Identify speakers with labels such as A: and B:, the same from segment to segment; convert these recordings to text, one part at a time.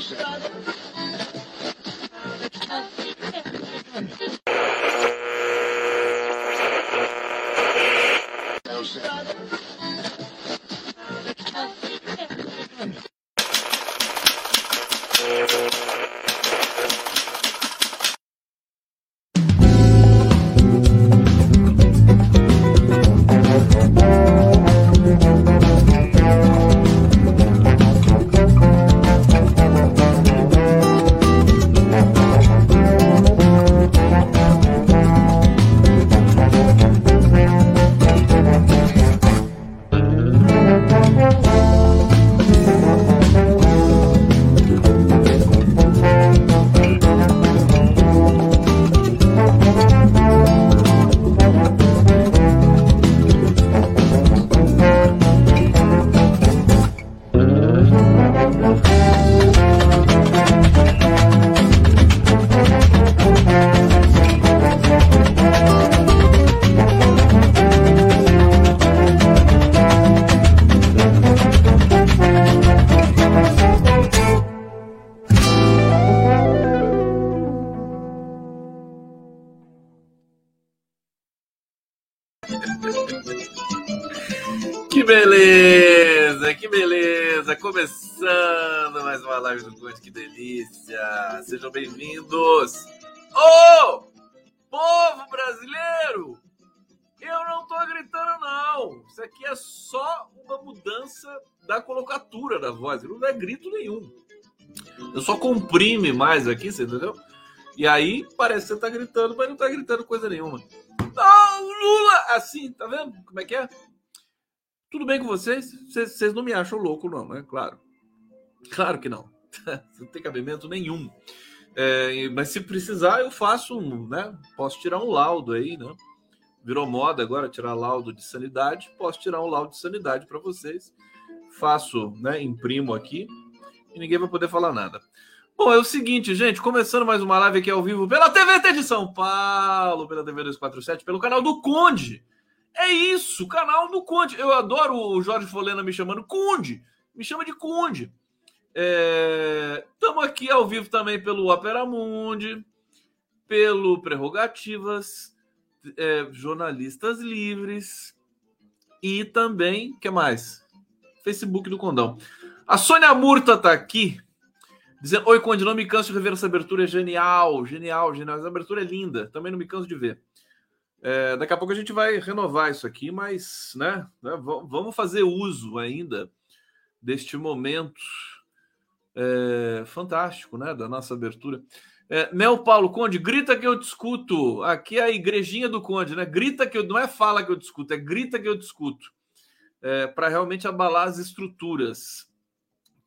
A: Que grito nenhum. Eu só comprime mais aqui, você entendeu? E aí parece que você tá gritando, mas não tá gritando coisa nenhuma. Não, Lula! Assim, tá vendo como é que é? Tudo bem com vocês? Vocês não me acham louco, não, né? Claro. Claro que não. não tem cabimento nenhum. É, mas se precisar, eu faço, né? Posso tirar um laudo aí, né? Virou moda agora tirar laudo de sanidade. Posso tirar um laudo de sanidade para vocês. Faço, né? Imprimo aqui e ninguém vai poder falar nada. Bom, é o seguinte, gente, começando mais uma live aqui ao vivo pela TVT de São Paulo, pela TV 247, pelo canal do Conde. É isso, canal do Conde. Eu adoro o Jorge Folena me chamando Conde. Me chama de Conde. Estamos é... aqui ao vivo também pelo Opera Mundi, pelo Prerrogativas, é, Jornalistas Livres e também, que mais? Facebook do Condão. A Sônia Murta está aqui, dizendo: Oi, Conde, não me canso de rever essa abertura, é genial, genial, genial. Essa abertura é linda, também não me canso de ver. É, daqui a pouco a gente vai renovar isso aqui, mas né, né vamos fazer uso ainda deste momento é, fantástico né, da nossa abertura. É, Nel Paulo Conde, grita que eu discuto. Aqui é a igrejinha do Conde, né? Grita que eu. Não é fala que eu discuto, é grita que eu discuto. É, Para realmente abalar as estruturas.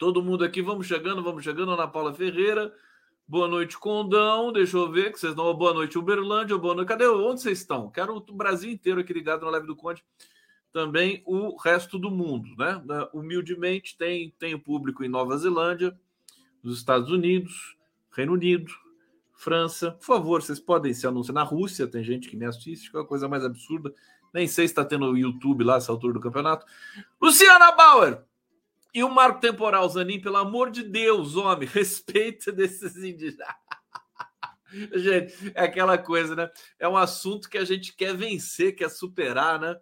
A: Todo mundo aqui, vamos chegando, vamos chegando. Ana Paula Ferreira, Boa noite, Condão. Deixa eu ver que vocês dão boa noite, Uberlândia. Boa noite. Cadê? Onde vocês estão? Quero o Brasil inteiro aqui ligado na live do Conde. Também o resto do mundo, né? Humildemente, tem, tem público em Nova Zelândia, nos Estados Unidos, Reino Unido, França. Por favor, vocês podem se anunciar. Na Rússia, tem gente que me assiste, que é uma coisa mais absurda. Nem sei se está tendo o YouTube lá, essa altura do campeonato. Luciana Bauer, e o marco temporal, Zanin, pelo amor de Deus, homem, respeita desses indígenas. gente, é aquela coisa, né? É um assunto que a gente quer vencer, quer superar, né?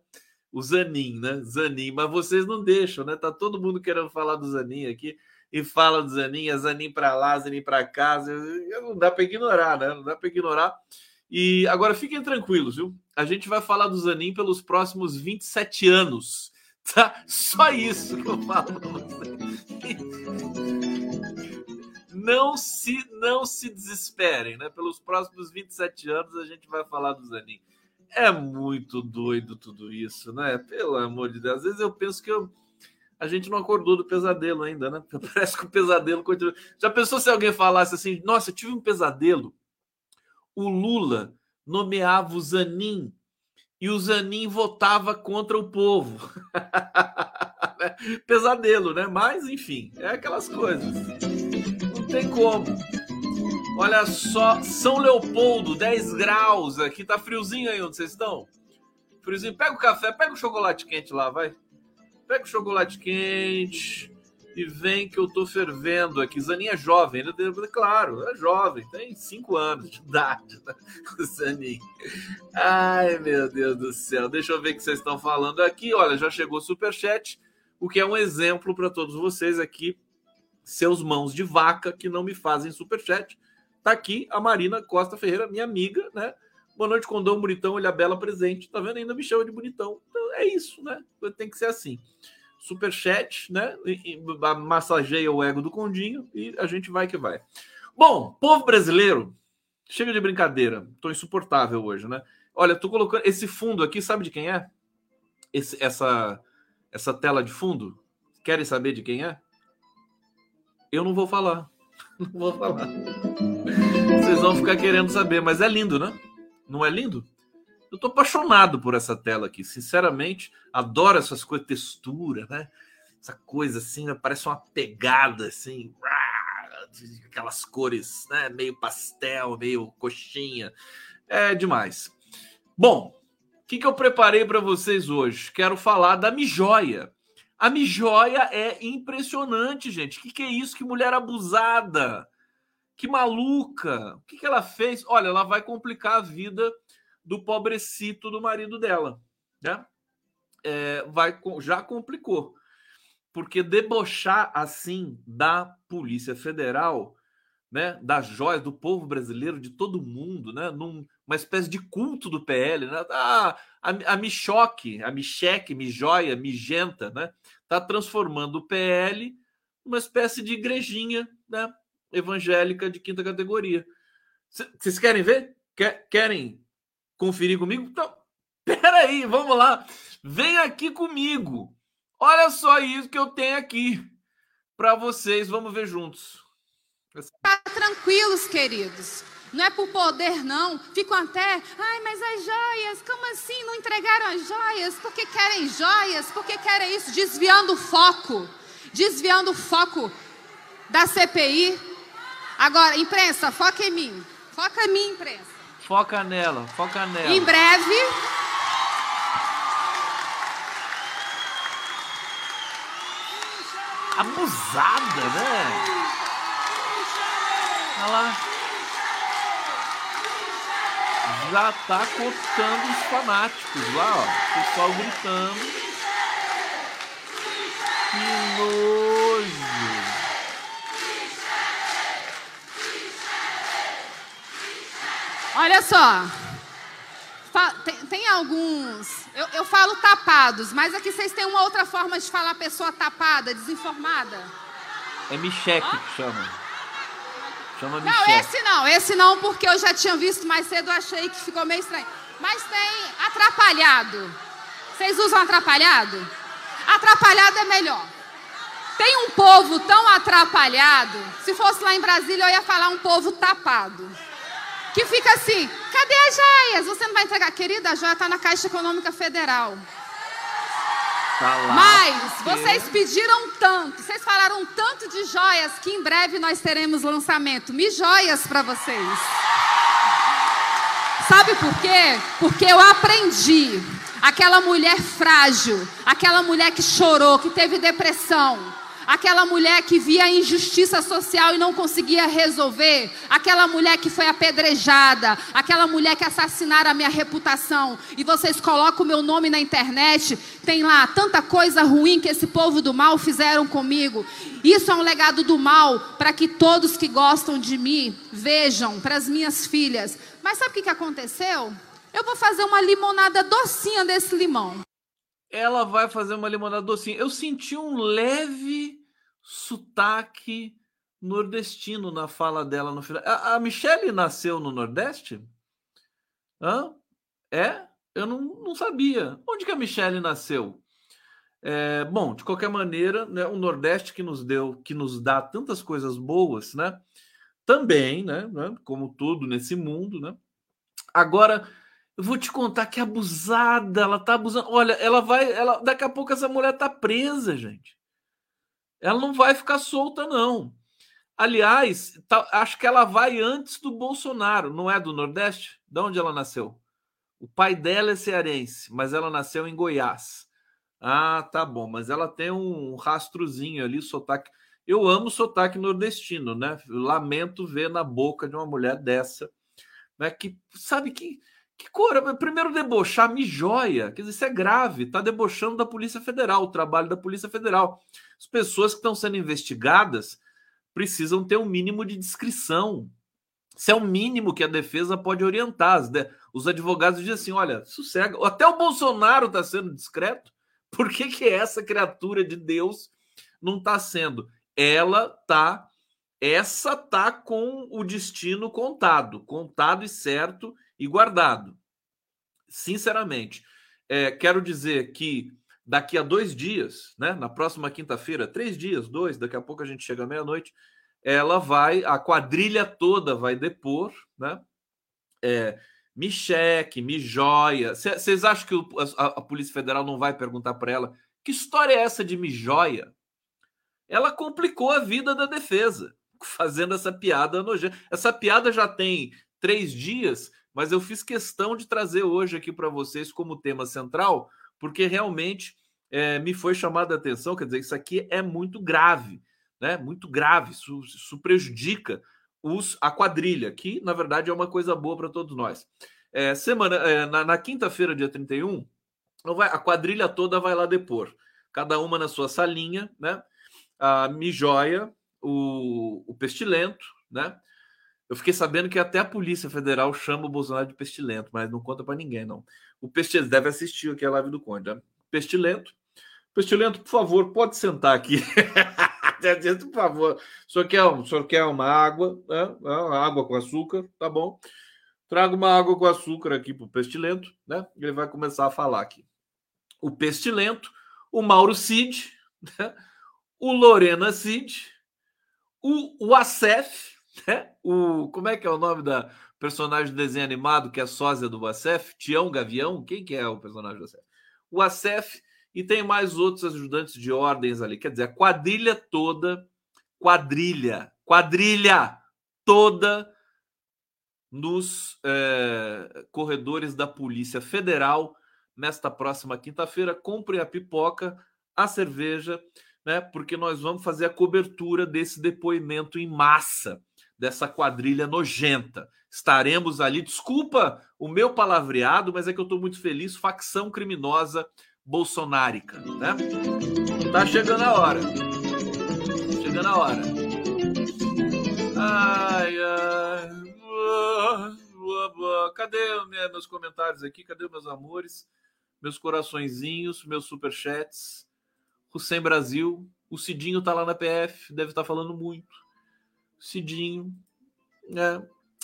A: O Zanin, né? Zanin, mas vocês não deixam, né? Tá todo mundo querendo falar do Zanin aqui e fala do Zanin, é Zanin para lá, Zanin para cá. Não dá para ignorar, né? Não dá para ignorar. E agora fiquem tranquilos, viu? A gente vai falar do Zanin pelos próximos 27 anos. Tá? Só isso que eu falo. Não se, não se desesperem, né? Pelos próximos 27 anos a gente vai falar do Zanin. É muito doido tudo isso, né? Pelo amor de Deus. Às vezes eu penso que eu, a gente não acordou do pesadelo ainda, né? Parece que o pesadelo continua. Já pensou se alguém falasse assim: Nossa, eu tive um pesadelo. O Lula nomeava o Zanin e o Zanin votava contra o povo. Pesadelo, né? Mas, enfim, é aquelas coisas. Não tem como. Olha só, São Leopoldo, 10 graus. Aqui tá friozinho aí onde vocês estão. Friozinho. Pega o café, pega o chocolate quente lá, vai. Pega o chocolate quente. E vem que eu tô fervendo aqui. Zaninha é jovem, né? Claro, é jovem, tem cinco anos de idade, né? Zaninha. Ai, meu Deus do céu. Deixa eu ver o que vocês estão falando aqui. Olha, já chegou o superchat, o que é um exemplo para todos vocês aqui, seus mãos de vaca que não me fazem superchat. Tá aqui a Marina Costa Ferreira, minha amiga, né? Boa noite, Condão, bonitão, olha bela presente. Tá vendo? Ainda me chama de bonitão. Então é isso, né? Tem que ser assim superchat, né? Massageia o ego do Condinho e a gente vai que vai. Bom, povo brasileiro, chega de brincadeira. Tô insuportável hoje, né? Olha, tô colocando esse fundo aqui, sabe de quem é? Esse, essa essa tela de fundo? Querem saber de quem é? Eu não vou falar. Não vou falar. Vocês vão ficar querendo saber, mas é lindo, né? Não é lindo? Eu tô apaixonado por essa tela aqui, sinceramente. Adoro essas coisas, textura, né? Essa coisa assim, né? parece uma pegada assim, aquelas cores, né? Meio pastel, meio coxinha. É demais. Bom, o que, que eu preparei para vocês hoje? Quero falar da Mijoia. A Mijoia é impressionante, gente. O que, que é isso? Que mulher abusada! Que maluca! O que, que ela fez? Olha, ela vai complicar a vida do pobrecito do marido dela, né? É, vai já complicou, porque debochar assim da Polícia Federal, né, das joias do povo brasileiro, de todo mundo, né, numa espécie de culto do PL, né? Ah, a, a Michoque, a Micheque, Mijoia, Migenta, né, tá transformando o PL numa espécie de igrejinha, né, evangélica de quinta categoria. Vocês querem ver? Querem conferir comigo? Então, peraí, vamos lá. Vem aqui comigo. Olha só isso que eu tenho aqui para vocês. Vamos ver juntos.
B: Tá tranquilos, queridos. Não é por poder, não. Ficam até, ai, mas as joias, como assim não entregaram as joias? Porque querem joias? Porque querem isso? Desviando o foco. Desviando o foco da CPI. Agora, imprensa, foca em mim. Foca em mim, imprensa.
A: Foca nela, foca nela.
B: Em breve.
A: Abusada, né? Olha lá. Já tá cortando os fanáticos lá, ó. O pessoal gritando. Que nojo.
B: Olha só. Tem, tem alguns. Eu, eu, falo tapados, mas aqui vocês têm uma outra forma de falar pessoa tapada, desinformada?
A: É Micheque que chama. Chama
B: Não, esse não, esse não, porque eu já tinha visto mais cedo, achei que ficou meio estranho. Mas tem atrapalhado. Vocês usam atrapalhado? Atrapalhado é melhor. Tem um povo tão atrapalhado. Se fosse lá em Brasília, eu ia falar um povo tapado que fica assim: cadê as joias? Você não vai entregar. Querida, a joia está na Caixa Econômica Federal.
A: Tá lá,
B: Mas vocês pediram tanto, vocês falaram tanto de joias que em breve nós teremos lançamento. Me joias para vocês. Sabe por quê? Porque eu aprendi. Aquela mulher frágil, aquela mulher que chorou, que teve depressão, aquela mulher que via a injustiça social e não conseguia resolver, aquela mulher que foi apedrejada, aquela mulher que assassinaram a minha reputação, e vocês colocam o meu nome na internet, tem lá tanta coisa ruim que esse povo do mal fizeram comigo. Isso é um legado do mal para que todos que gostam de mim vejam, para as minhas filhas. Mas sabe o que aconteceu? Eu vou fazer uma limonada docinha desse limão.
A: Ela vai fazer uma limonada docinha. Eu senti um leve sotaque nordestino na fala dela no final. A, a Michelle nasceu no Nordeste? Hã? É? Eu não, não sabia. Onde que a Michelle nasceu? É, bom, de qualquer maneira, né, o Nordeste que nos deu, que nos dá tantas coisas boas, né? Também, né, né? Como tudo nesse mundo, né? Agora, eu vou te contar que abusada, ela tá abusando. Olha, ela vai, ela, daqui a pouco essa mulher tá presa, gente. Ela não vai ficar solta, não. Aliás, tá, acho que ela vai antes do Bolsonaro, não é do Nordeste? De onde ela nasceu? O pai dela é cearense, mas ela nasceu em Goiás. Ah, tá bom, mas ela tem um rastrozinho ali, sotaque. Eu amo sotaque nordestino, né? Lamento ver na boca de uma mulher dessa, né? Que sabe que que cor? Primeiro debochar me joia, quer dizer, isso é grave, tá debochando da Polícia Federal, o trabalho da Polícia Federal. As pessoas que estão sendo investigadas precisam ter um mínimo de discrição. Isso é o mínimo que a defesa pode orientar. Os advogados dizem assim: olha, sossega. Até o Bolsonaro está sendo discreto. Por que, que essa criatura de Deus não está sendo? Ela tá, essa tá com o destino contado, contado e certo e guardado. Sinceramente, é, quero dizer que daqui a dois dias, né, na próxima quinta-feira, três dias, dois, daqui a pouco a gente chega à meia-noite, ela vai, a quadrilha toda vai depor, né? É, me cheque, me joia. Vocês acham que o, a, a, Polícia Federal não vai perguntar para ela que história é essa de me joia? Ela complicou a vida da defesa fazendo essa piada nojenta. Essa piada já tem três dias, mas eu fiz questão de trazer hoje aqui para vocês como tema central, porque realmente é, me foi chamada a atenção. Quer dizer, isso aqui é muito grave, né? Muito grave. Isso, isso prejudica os, a quadrilha, que na verdade é uma coisa boa para todos nós. É, semana, é, na, na quinta-feira, dia 31, vai, a quadrilha toda vai lá depor, cada uma na sua salinha, né? A Mijóia, o, o Pestilento, né? Eu fiquei sabendo que até a Polícia Federal chama o Bolsonaro de pestilento, mas não conta para ninguém, não. O Pestilento deve assistir aqui a live do Conde. Né? Pestilento. Pestilento, por favor, pode sentar aqui. por favor. O senhor quer, o senhor quer uma água, né? água com açúcar, tá bom? Traga uma água com açúcar aqui para o Pestilento, né? Ele vai começar a falar aqui. O Pestilento, o Mauro Cid, né? o Lorena Cid, o, o Acef, né? O, como é que é o nome da personagem do desenho animado que é sósia do Acef? Tião Gavião? Quem que é o personagem do Acef? O Acef e tem mais outros ajudantes de ordens ali. Quer dizer, a quadrilha toda, quadrilha, quadrilha toda nos é, corredores da Polícia Federal nesta próxima quinta-feira. Compre a pipoca, a cerveja, né? Porque nós vamos fazer a cobertura desse depoimento em massa dessa quadrilha nojenta. Estaremos ali. Desculpa o meu palavreado, mas é que eu estou muito feliz. Facção criminosa bolsonárica, né? Tá chegando a hora. Chegando a hora. Ai, ai. Cadê meus comentários aqui? Cadê meus amores? Meus coraçõezinhos, meus superchats. Hussein Brasil. O Cidinho tá lá na PF, deve estar tá falando muito. Cidinho. É.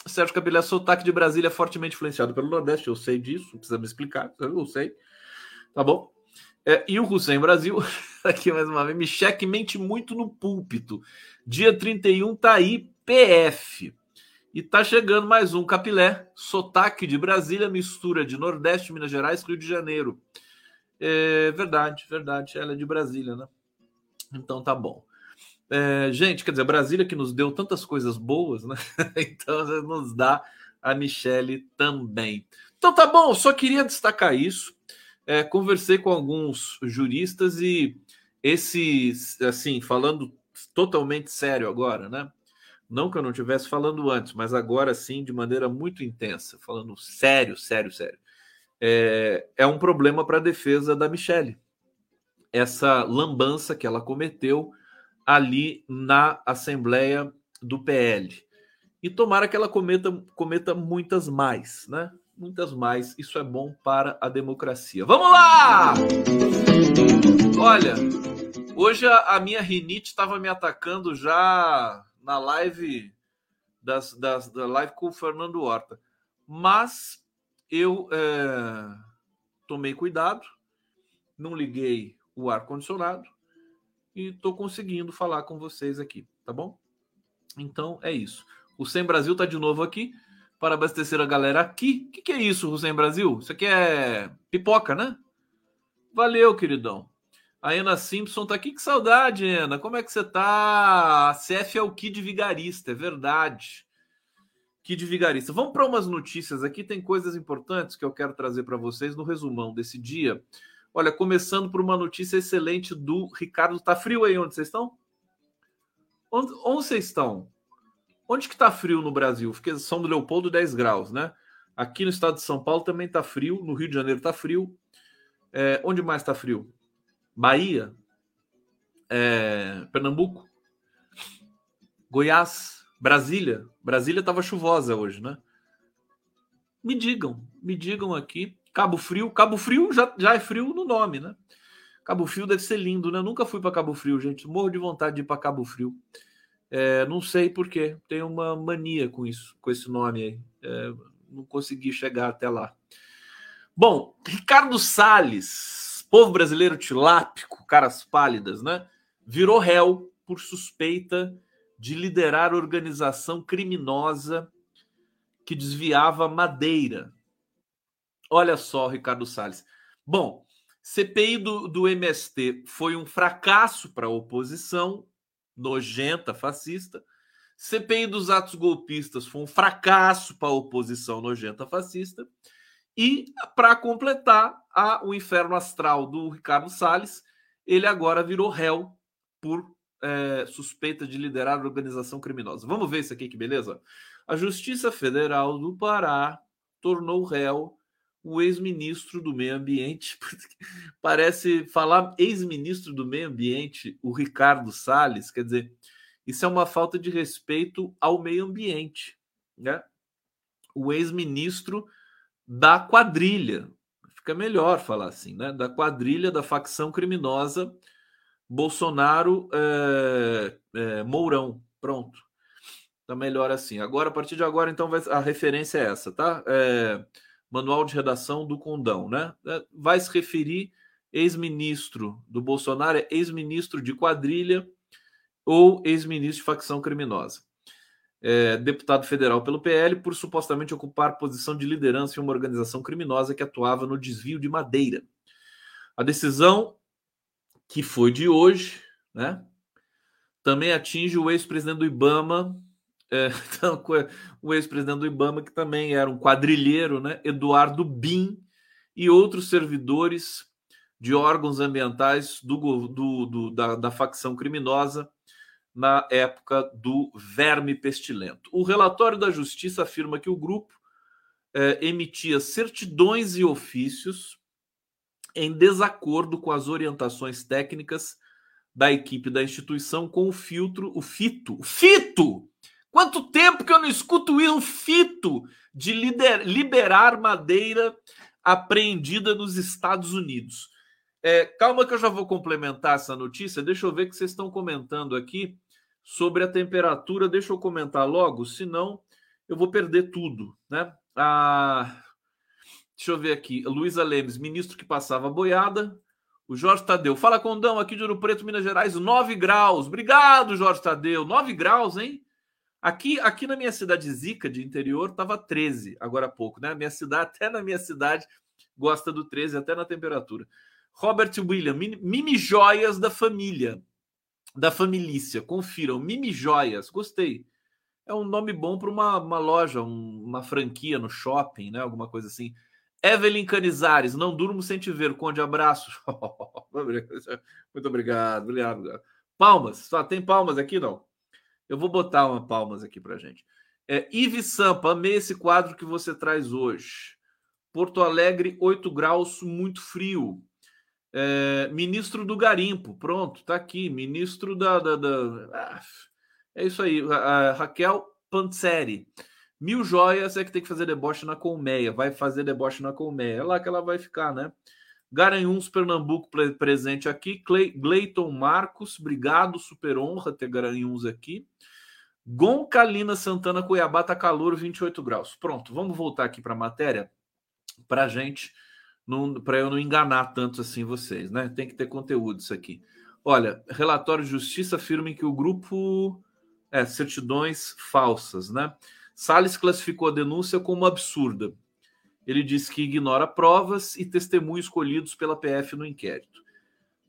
A: Sérgio Capilé, sotaque de Brasília fortemente influenciado pelo Nordeste. Eu sei disso, precisa me explicar. Eu sei. Tá bom? É, e o Hussein Brasil, aqui mais uma vez, me cheque mente muito no púlpito. Dia 31 tá aí, PF. E tá chegando mais um Capilé, sotaque de Brasília, mistura de Nordeste, Minas Gerais, Rio de Janeiro. É verdade, verdade. Ela é de Brasília, né? Então tá bom. É, gente, quer dizer, Brasília que nos deu tantas coisas boas, né? então nos dá a Michele também. Então tá bom, só queria destacar isso é, conversei com alguns juristas e esse, assim, falando totalmente sério agora, né? Não que eu não estivesse falando antes, mas agora sim, de maneira muito intensa, falando sério, sério, sério. É, é um problema para a defesa da Michelle. Essa lambança que ela cometeu ali na Assembleia do PL. E tomara que ela cometa, cometa muitas mais, né? Muitas mais. Isso é bom para a democracia. Vamos lá! Olha, hoje a, minha rinite estava me atacando já na live das, das, da live com o Fernando Horta. Mas eu é, tomei cuidado, não liguei o ar-condicionado e estou conseguindo falar com vocês aqui, tá bom? Então é isso. O Sem Brasil está de novo aqui para abastecer a galera aqui. O que, que, é isso, Hussein Brasil? Isso aqui é pipoca, né? Valeu, queridão. A Ana Simpson tá aqui. Que saudade, Ana. Como é que você tá? A CF é o Kid Vigarista, é verdade. Kid Vigarista. Vamos para umas notícias aqui. Tem coisas importantes que eu quero trazer para vocês no resumão desse dia. Olha, começando por uma notícia excelente do Ricardo. Tá frio aí onde vocês estão? Onde, onde vocês estão? Onde que tá frio no Brasil? Porque São do Leopoldo 10 graus, né? Aqui no estado de São Paulo também tá frio. No Rio de Janeiro tá frio. É, onde mais tá frio? Bahia? É, Pernambuco? Goiás? Brasília? Brasília estava chuvosa hoje, né? Me digam, me digam aqui. Cabo Frio, Cabo Frio já, já é frio no nome, né? Cabo Frio deve ser lindo, né? nunca fui para Cabo Frio, gente. Morro de vontade de ir para Cabo Frio. É, não sei porquê, tenho uma mania com isso, com esse nome aí. É, não consegui chegar até lá. Bom, Ricardo Salles, povo brasileiro tilápico, caras pálidas, né? Virou réu por suspeita de liderar organização criminosa que desviava madeira. Olha só, Ricardo Salles. Bom, CPI do, do MST foi um fracasso para a oposição, nojenta, fascista. CPI dos atos golpistas foi um fracasso para a oposição nojenta, fascista. E, para completar, a, o inferno astral do Ricardo Salles, ele agora virou réu por é, suspeita de liderar organização criminosa. Vamos ver isso aqui, que beleza? A Justiça Federal do Pará tornou réu o ex-ministro do Meio Ambiente. Parece falar ex-ministro do Meio Ambiente, o Ricardo Salles, quer dizer, isso é uma falta de respeito ao meio ambiente, né? O ex-ministro da quadrilha, fica melhor falar assim, né? Da quadrilha da facção criminosa Bolsonaro é, é, Mourão. Pronto. Tá melhor assim. Agora, a partir de agora, então, vai, a referência é essa, tá? É, manual de redação do Condão, né? É, vai se referir ex-ministro do Bolsonaro, é ex-ministro de quadrilha ou ex-ministro de facção criminosa. É, deputado federal pelo PL por supostamente ocupar posição de liderança em uma organização criminosa que atuava no desvio de madeira. A decisão que foi de hoje, né? Também atinge o ex-presidente do Ibama, é, então, o ex-presidente do Ibama, que também era um quadrilheiro, né? Eduardo Bin e outros servidores de órgãos ambientais do, do, do da, da facção criminosa na época do verme pestilento. O relatório da Justiça afirma que o grupo é, emitia certidões e ofícios em desacordo com as orientações técnicas da equipe da instituição com o filtro, o fito, o fito! Quanto tempo que eu não escuto o fito de lider, liberar madeira apreendida nos Estados Unidos. É, calma que eu já vou complementar essa notícia. Deixa eu ver que vocês estão comentando aqui sobre a temperatura. Deixa eu comentar logo, senão eu vou perder tudo, né? Ah, Deixa eu ver aqui. Luísa Lemes, ministro que passava boiada. O Jorge Tadeu. Fala, Condão, aqui de Ouro Preto, Minas Gerais, 9 graus. Obrigado, Jorge Tadeu. 9 graus, hein? Aqui, aqui na minha cidade Zica, de interior, estava 13 agora há pouco, né? minha cidade, até na minha cidade, gosta do 13, até na temperatura. Robert William, Mimi Joias da Família, da Família. Confiram, Mimi Joias, gostei. É um nome bom para uma, uma loja, um, uma franquia no shopping, né? Alguma coisa assim. Evelyn Canizares, não durmo sem te ver, Conde, abraço. Muito obrigado, obrigado. Palmas, só tem palmas aqui, não? Eu vou botar uma palmas aqui para gente. É, Sampa, amei esse quadro que você traz hoje. Porto Alegre, 8 graus, muito frio. É, ministro do Garimpo, pronto, tá aqui. Ministro da. da, da... Ah, é isso aí. A, a Raquel Panzeri. Mil joias é que tem que fazer deboche na colmeia. Vai fazer deboche na colmeia. É lá que ela vai ficar, né? Garanhuns, Pernambuco presente aqui. Gleiton Marcos, obrigado, super honra ter Garanhuns aqui. Goncalina Santana, Cuiabá, tá calor, 28 graus. Pronto, vamos voltar aqui para a matéria para gente, para eu não enganar tanto assim vocês, né? Tem que ter conteúdo isso aqui. Olha, relatório de justiça afirma que o grupo é certidões falsas, né? Salles classificou a denúncia como absurda. Ele disse que ignora provas e testemunhos escolhidos pela PF no inquérito.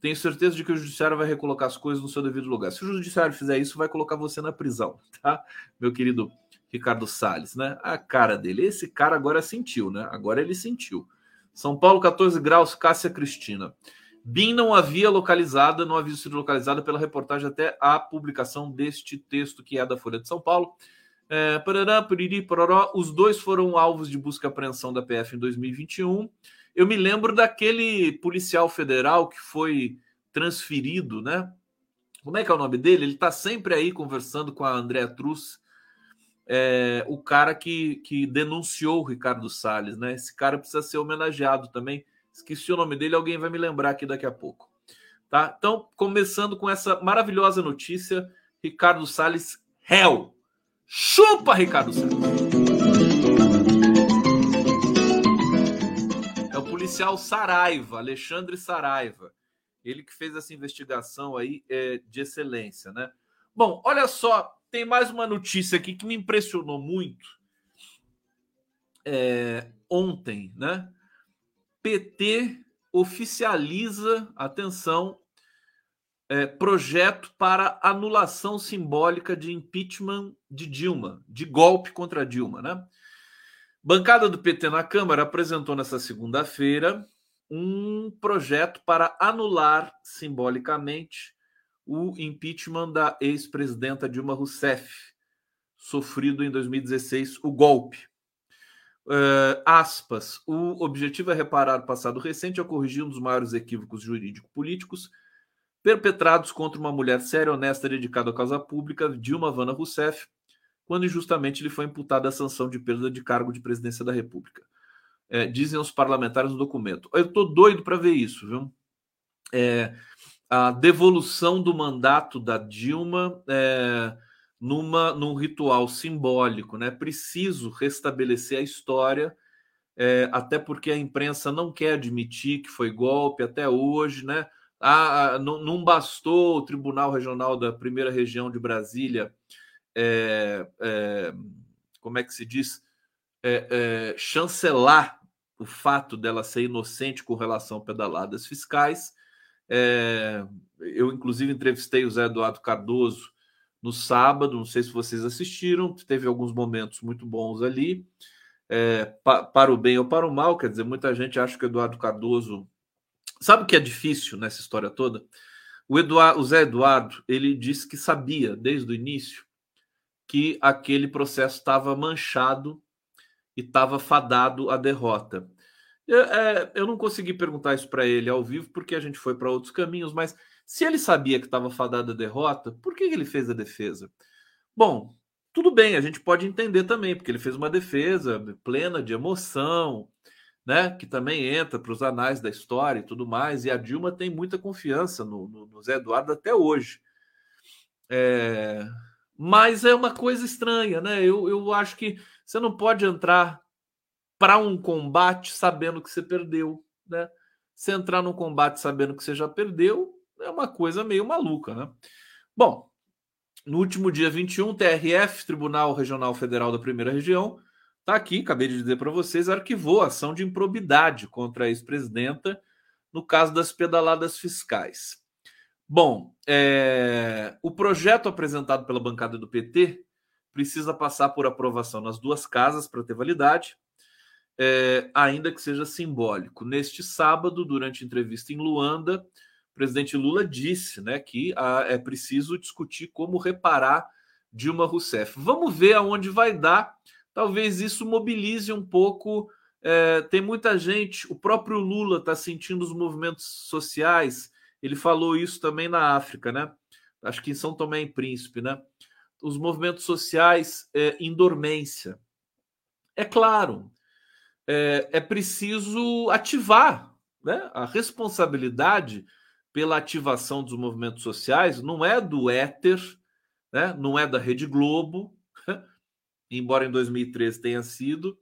A: Tenho certeza de que o judiciário vai recolocar as coisas no seu devido lugar. Se o judiciário fizer isso, vai colocar você na prisão, tá? Meu querido Ricardo Salles, né? A cara dele. Esse cara agora sentiu, né? Agora ele sentiu. São Paulo, 14 graus, Cássia Cristina. BIM não havia localizada, não havia sido localizada pela reportagem até a publicação deste texto, que é da Folha de São Paulo. É, parará, piriri. Os dois foram alvos de busca e apreensão da PF em 2021. Eu me lembro daquele policial federal que foi transferido, né? Como é que é o nome dele? Ele está sempre aí conversando com a Andréa Truz, é, o cara que, que denunciou o Ricardo Salles, né? Esse cara precisa ser homenageado também. Esqueci o nome dele, alguém vai me lembrar aqui daqui a pouco. Tá? Então, começando com essa maravilhosa notícia, Ricardo Salles, réu. Chupa, Ricardo Salles. É o policial Saraiva, Alexandre Saraiva. Ele que fez essa investigação aí é, de excelência, né? Bom, olha só, tem mais uma notícia aqui que me impressionou muito é, ontem, né? PT oficializa, atenção, é, projeto para anulação simbólica de impeachment de Dilma, de golpe contra Dilma, né? Bancada do PT na Câmara apresentou nessa segunda-feira um projeto para anular simbolicamente o impeachment da ex-presidenta Dilma Rousseff, sofrido em 2016 o golpe. Uh, aspas, o objetivo é reparar o passado recente ao corrigir um dos maiores equívocos jurídico-políticos perpetrados contra uma mulher séria, honesta, dedicada à causa pública, Dilma Vana Rousseff, quando injustamente lhe foi imputada a sanção de perda de cargo de presidência da República. É, dizem os parlamentares no documento. Eu estou doido para ver isso, viu? É, a devolução do mandato da Dilma é, numa, num ritual simbólico, né? Preciso restabelecer a história, é, até porque a imprensa não quer admitir que foi golpe até hoje, né? Ah, ah não, não, bastou o Tribunal Regional da Primeira Região de Brasília, é, é, como é que se diz, é, é, chancelar o fato dela ser inocente com relação a pedaladas fiscais é, eu, inclusive, entrevistei o Zé Eduardo Cardoso no sábado, não sei se vocês assistiram, teve alguns momentos muito bons ali, é, pa, para o bem ou para o mal, quer dizer, muita gente acha que o Eduardo Cardoso. Sabe o que é difícil nessa história toda? O, Eduardo, o Zé Eduardo, ele disse que sabia, desde o início, que aquele processo estava manchado e estava fadado à derrota. Eu, é, eu não consegui perguntar isso para ele ao vivo porque a gente foi para outros caminhos, mas se ele sabia que estava fadada a derrota, por que ele fez a defesa? Bom, tudo bem, a gente pode entender também, porque ele fez uma defesa plena de emoção, né? Que também entra para os anais da história e tudo mais. E a Dilma tem muita confiança no, no, no Zé Eduardo até hoje. É... Mas é uma coisa estranha, né? Eu, eu acho que você não pode entrar para um combate sabendo que você perdeu, né? Se entrar num combate sabendo que você já perdeu, é uma coisa meio maluca, né? Bom, no último dia 21, TRF, Tribunal Regional Federal da Primeira Região, está aqui, acabei de dizer para vocês, arquivou ação de improbidade contra a ex-presidenta no caso das pedaladas fiscais. Bom, é... o projeto apresentado pela bancada do PT precisa passar por aprovação nas duas casas para ter validade é, ainda que seja simbólico. Neste sábado, durante entrevista em Luanda, o presidente Lula disse né, que a, é preciso discutir como reparar Dilma Rousseff. Vamos ver aonde vai dar. Talvez isso mobilize um pouco. É, tem muita gente, o próprio Lula está sentindo os movimentos sociais. Ele falou isso também na África, né? Acho que em São Tomé e Príncipe, né? Os movimentos sociais é, em dormência. É claro, é, é preciso ativar né? a responsabilidade pela ativação dos movimentos sociais não é do éter, né? não é da Rede Globo, embora em 2013 tenha sido,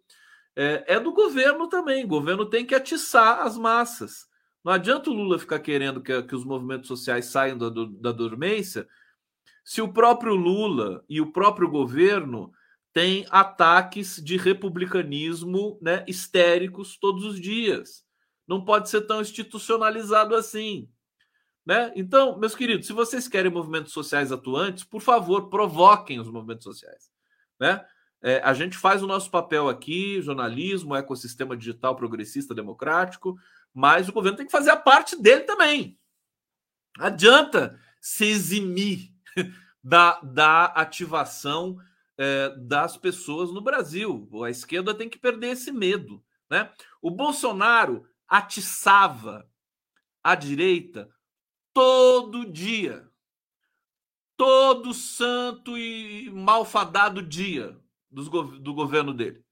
A: é, é, do governo também. O governo tem que atiçar as massas. Não adianta o Lula ficar querendo que, que os movimentos sociais saiam da, da dormência se o próprio Lula e o próprio governo tem ataques de republicanismo né, histéricos todos os dias. Não pode ser tão institucionalizado assim. Né? Então, meus queridos, se vocês querem movimentos sociais atuantes, por favor, provoquem os movimentos sociais. Né? É, a gente faz o nosso papel aqui, jornalismo, ecossistema digital progressista democrático, mas o governo tem que fazer a parte dele também. Adianta se eximir da, da ativação é, das pessoas no Brasil. A esquerda tem que perder esse medo. Né? O Bolsonaro atiçava a direita todo dia. Todo santo e malfadado dia dos, do governo dele.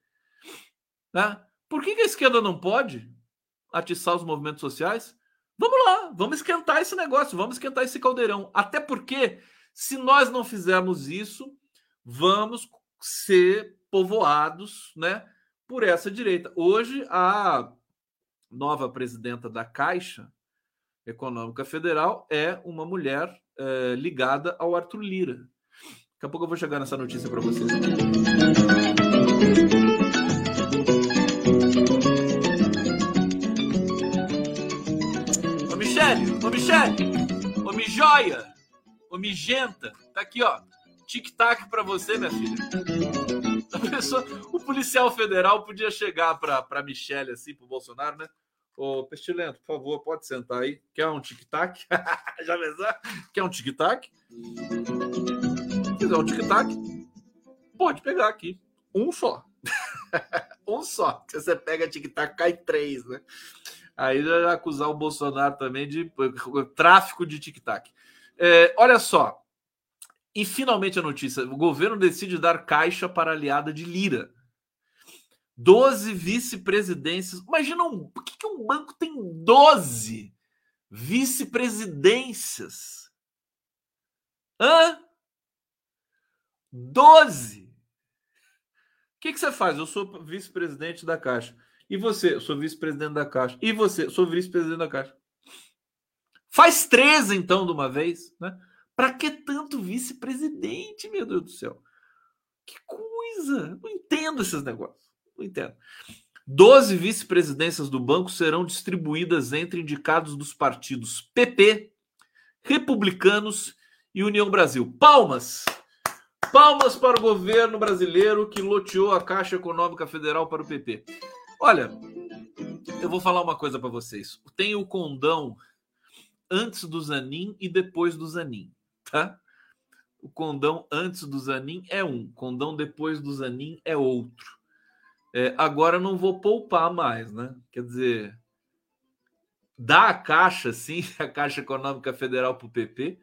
A: Né? Por que, que a esquerda não pode atiçar os movimentos sociais? Vamos lá, vamos esquentar esse negócio, vamos esquentar esse caldeirão. Até porque, se nós não fizermos isso, vamos ser povoados né, por essa direita. Hoje, a nova presidenta da Caixa Econômica Federal é uma mulher é, ligada ao Arthur Lira. Daqui a pouco eu vou chegar nessa notícia para vocês. Ô Michele, ô Michele, ô Mijoia, ô Migenta, tá aqui ó, tic-tac para você, minha filha. Pessoa, o policial federal podia chegar para Michele assim, pro Bolsonaro, né? Ô, Pestilento, por favor, pode sentar aí. Quer um tic-tac? Já pensou? Quer um tic-tac? Se quiser um tic-tac, pode pegar aqui. Um só. um só. Se você pega tic-tac, cai três, né? Aí já acusar o Bolsonaro também de tráfico de tic-tac. É, olha só. E finalmente a notícia: o governo decide dar caixa para aliada de Lira. 12 vice-presidências. Imagina um, por que, que um banco tem 12 vice-presidências? Hã? 12. O que, que você faz? Eu sou vice-presidente da Caixa. E você? Eu sou vice-presidente da Caixa. E você? Eu sou vice-presidente da Caixa. Faz 13, então, de uma vez, né? Para que tanto vice-presidente, meu Deus do céu? Que coisa! Não entendo esses negócios. Não entendo. Doze vice-presidências do banco serão distribuídas entre indicados dos partidos PP, Republicanos e União Brasil. Palmas! Palmas para o governo brasileiro que loteou a Caixa Econômica Federal para o PP. Olha, eu vou falar uma coisa para vocês. Tem o condão antes do Zanin e depois do Zanin, tá? O condão antes do Zanin é um, condão depois do Zanin é outro. É, agora não vou poupar mais, né? Quer dizer, dá a Caixa, sim, a Caixa Econômica Federal para o PP,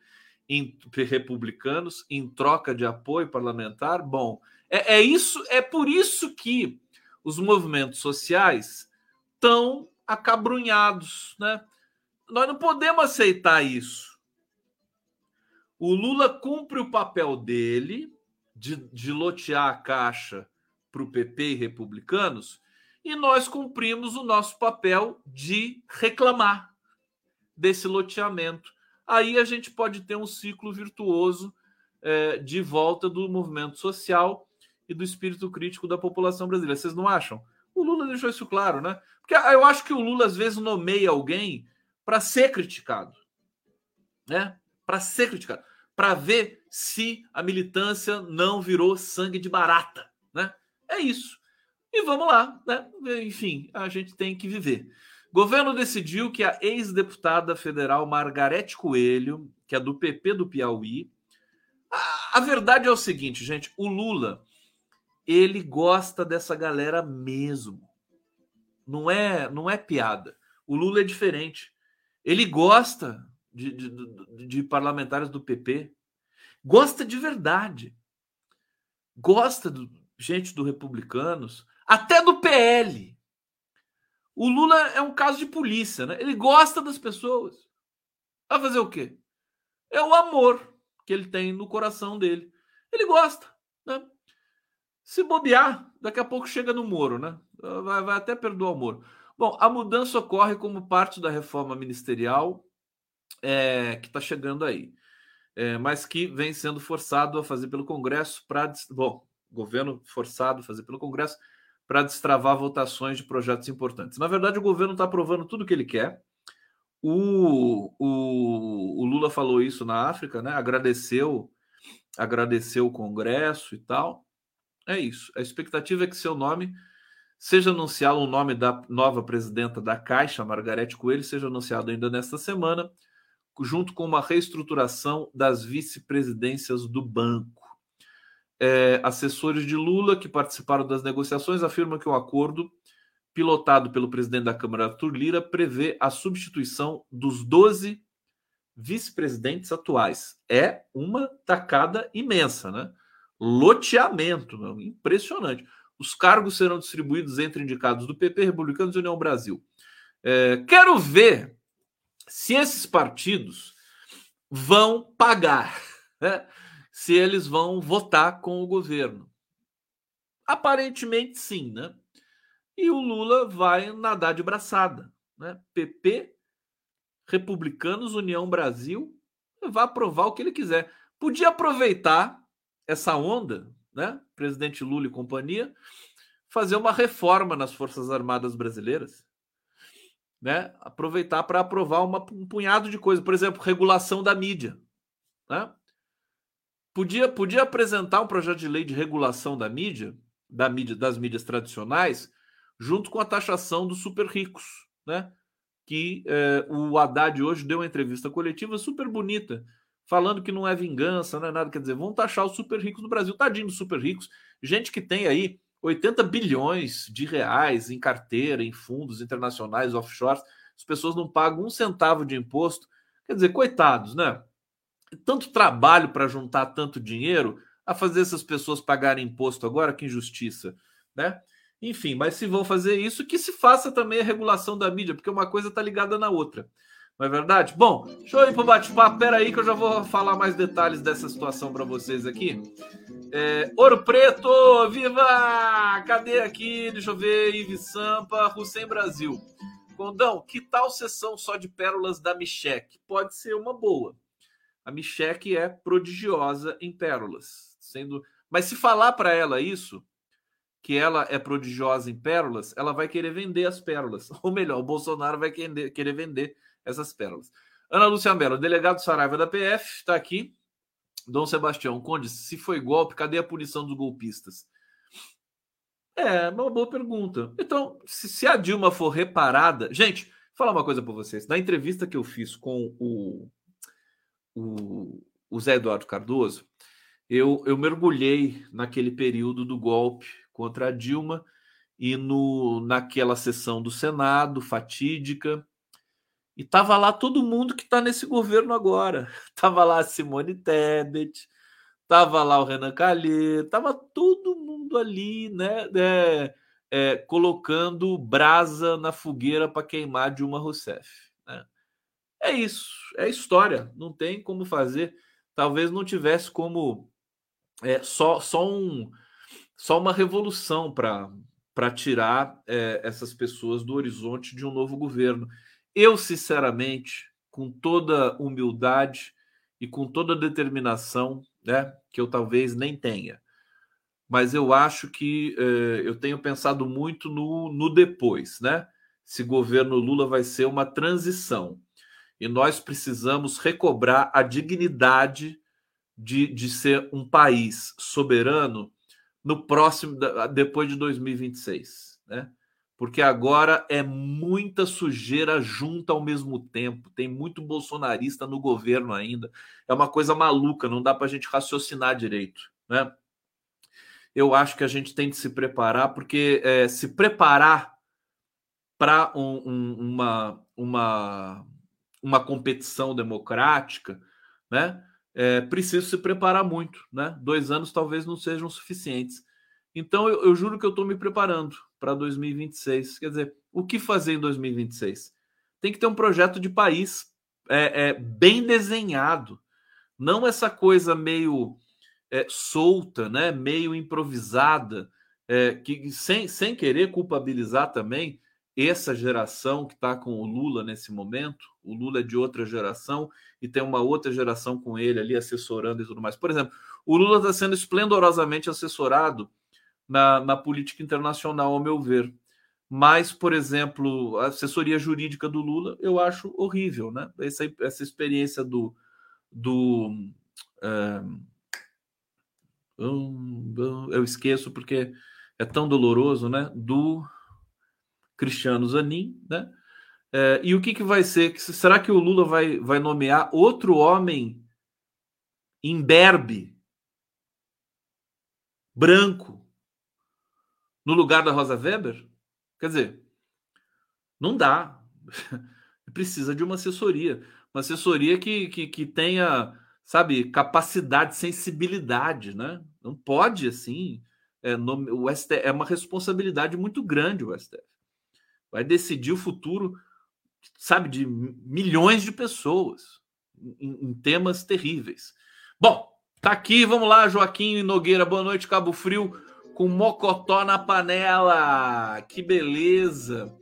A: em republicanos, em troca de apoio parlamentar. Bom, é, é isso, é por isso que os movimentos sociais estão acabrunhados, né? Nós não podemos aceitar isso. O Lula cumpre o papel dele de, de lotear a Caixa para o PP e republicanos, e nós cumprimos o nosso papel de reclamar desse loteamento. Aí a gente pode ter um ciclo virtuoso é, de volta do movimento social e do espírito crítico da população brasileira. Vocês não acham? O Lula deixou isso claro, né? Porque eu acho que o Lula às vezes nomeia alguém para ser criticado, né? Para ser criticado, para ver se a militância não virou sangue de barata, né? É isso. E vamos lá, né? Enfim, a gente tem que viver. Governo decidiu que a ex-deputada federal Margarete Coelho, que é do PP do Piauí, a, a verdade é o seguinte, gente, o Lula, ele gosta dessa galera mesmo. Não é, não é piada. O Lula é diferente. Ele gosta de, de, de, de parlamentares do PP. Gosta de verdade. Gosta do, gente do Republicanos, até do PL. O Lula é um caso de polícia, né? Ele gosta das pessoas. Vai fazer o quê? É o amor que ele tem no coração dele. Ele gosta, né? Se bobear, daqui a pouco chega no Moro, né? Vai, vai até perdoar o Moro. Bom, a mudança ocorre como parte da reforma ministerial é, que está chegando aí, é, mas que vem sendo forçado a fazer pelo Congresso para. Bom, governo forçado a fazer pelo Congresso para destravar votações de projetos importantes. Na verdade, o governo está aprovando tudo que ele quer. O, o, o, Lula falou isso na África, né? Agradeceu, agradeceu o Congresso e tal. É isso. A expectativa é que seu nome seja anunciado, o nome da nova presidenta da Caixa, Margarete Coelho, seja anunciado ainda nesta semana, junto com uma reestruturação das vice-presidências do banco. É, assessores de Lula que participaram das negociações afirmam que o acordo, pilotado pelo presidente da Câmara, Arthur Lira, prevê a substituição dos 12 vice-presidentes atuais. É uma tacada imensa, né? Loteamento, meu, impressionante. Os cargos serão distribuídos entre indicados do PP, Republicanos e União Brasil. É, quero ver se esses partidos vão pagar, né? Se eles vão votar com o governo. Aparentemente, sim, né? E o Lula vai nadar de braçada, né? PP, Republicanos, União Brasil, vai aprovar o que ele quiser. Podia aproveitar essa onda né, presidente Lula e companhia, fazer uma reforma nas Forças Armadas brasileiras, né? Aproveitar para aprovar uma, um punhado de coisas, por exemplo, regulação da mídia, né? Podia, podia apresentar um projeto de lei de regulação da mídia, da mídia, das mídias tradicionais, junto com a taxação dos super ricos, né? Que eh, o Haddad hoje deu uma entrevista coletiva super bonita, falando que não é vingança, não é nada. Quer dizer, vão taxar os super ricos no Brasil. Tadinho dos super ricos. Gente que tem aí 80 bilhões de reais em carteira, em fundos internacionais, offshores. As pessoas não pagam um centavo de imposto. Quer dizer, coitados, né? Tanto trabalho para juntar tanto dinheiro a fazer essas pessoas pagarem imposto agora, que injustiça, né? Enfim, mas se vão fazer isso, que se faça também a regulação da mídia, porque uma coisa está ligada na outra. Não é verdade? Bom, deixa eu ir para o bate-papo. Pera aí que eu já vou falar mais detalhes dessa situação para vocês aqui. É, Ouro Preto, viva! Cadê aqui? Deixa eu ver. Ives Sampa, Hussein Brasil. Condão, que tal sessão só de pérolas da Micheque? Pode ser uma boa. A Micheque é prodigiosa em pérolas, sendo. Mas se falar para ela isso, que ela é prodigiosa em pérolas, ela vai querer vender as pérolas. Ou melhor, o Bolsonaro vai querer vender essas pérolas. Ana Lúcia Mello, delegado Saraiva da PF, está aqui. Dom Sebastião, Conde, se foi golpe, cadê a punição dos golpistas? É, uma boa pergunta. Então, se, se a Dilma for reparada. Gente, vou falar uma coisa para vocês. Na entrevista que eu fiz com o, o, o Zé Eduardo Cardoso, eu, eu mergulhei naquele período do golpe contra a Dilma e no, naquela sessão do Senado fatídica e tava lá todo mundo que está nesse governo agora. Tava lá a Simone Tebet, tava lá o Renan Calheiros, tava todo mundo ali, né? É, é, colocando brasa na fogueira para queimar Dilma Rousseff. É isso, é história, não tem como fazer. Talvez não tivesse como é, só, só, um, só uma revolução para tirar é, essas pessoas do horizonte de um novo governo. Eu, sinceramente, com toda humildade e com toda determinação, né, que eu talvez nem tenha, mas eu acho que eh, eu tenho pensado muito no, no depois, né? Se governo Lula vai ser uma transição e nós precisamos recobrar a dignidade de, de ser um país soberano no próximo depois de 2026, né? porque agora é muita sujeira junta ao mesmo tempo. Tem muito bolsonarista no governo ainda. É uma coisa maluca, não dá para a gente raciocinar direito, né? Eu acho que a gente tem de se preparar, porque é, se preparar para um, um, uma, uma, uma competição democrática, né? É preciso se preparar muito, né? Dois anos talvez não sejam suficientes. Então eu, eu juro que eu estou me preparando para 2026. Quer dizer, o que fazer em 2026? Tem que ter um projeto de país é, é bem desenhado, não essa coisa meio é, solta, né? meio improvisada, é, que sem, sem querer culpabilizar também essa geração que está com o Lula nesse momento. O Lula é de outra geração e tem uma outra geração com ele ali assessorando e tudo mais. Por exemplo, o Lula está sendo esplendorosamente assessorado na, na política internacional, ao meu ver. Mas, por exemplo, a assessoria jurídica do Lula eu acho horrível, né? Essa, essa experiência do. do é, eu esqueço porque é tão doloroso, né? Do Cristiano Zanin, né? É, e o que, que vai ser? Será que o Lula vai, vai nomear outro homem imberbe, branco, no lugar da Rosa Weber? Quer dizer, não dá. Precisa de uma assessoria. Uma assessoria que, que, que tenha, sabe, capacidade, sensibilidade, né? Não pode, assim. É, no, o STF, é uma responsabilidade muito grande o STF. Vai decidir o futuro, sabe, de milhões de pessoas em, em temas terríveis. Bom, tá aqui, vamos lá, Joaquim Nogueira, boa noite, Cabo Frio, com mocotó na panela. Que beleza.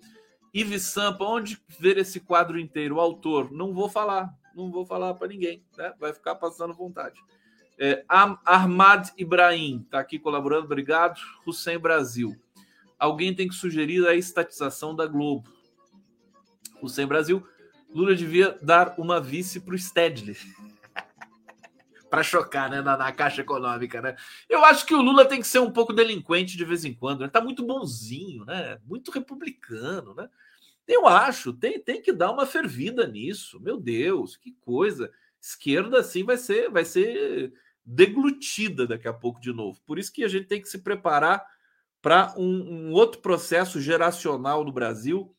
A: Ives Sampa, onde ver esse quadro inteiro? O autor, não vou falar, não vou falar para ninguém, né? Vai ficar passando vontade. É, Ibrahim está aqui colaborando, obrigado. Hussein Brasil. Alguém tem que sugerir a estatização da Globo. Hussein Brasil. Lula devia dar uma vice para o Stedley. para chocar, né? Na, na, caixa econômica, né? Eu acho que o Lula tem que ser um pouco delinquente de vez em quando. Ele né? tá muito bonzinho, né? Muito republicano, né? Eu acho, tem, tem que dar uma fervida nisso. Meu Deus, que coisa. Esquerda assim vai ser, vai ser deglutida daqui a pouco de novo. Por isso que a gente tem que se preparar para um, um, outro processo geracional no Brasil.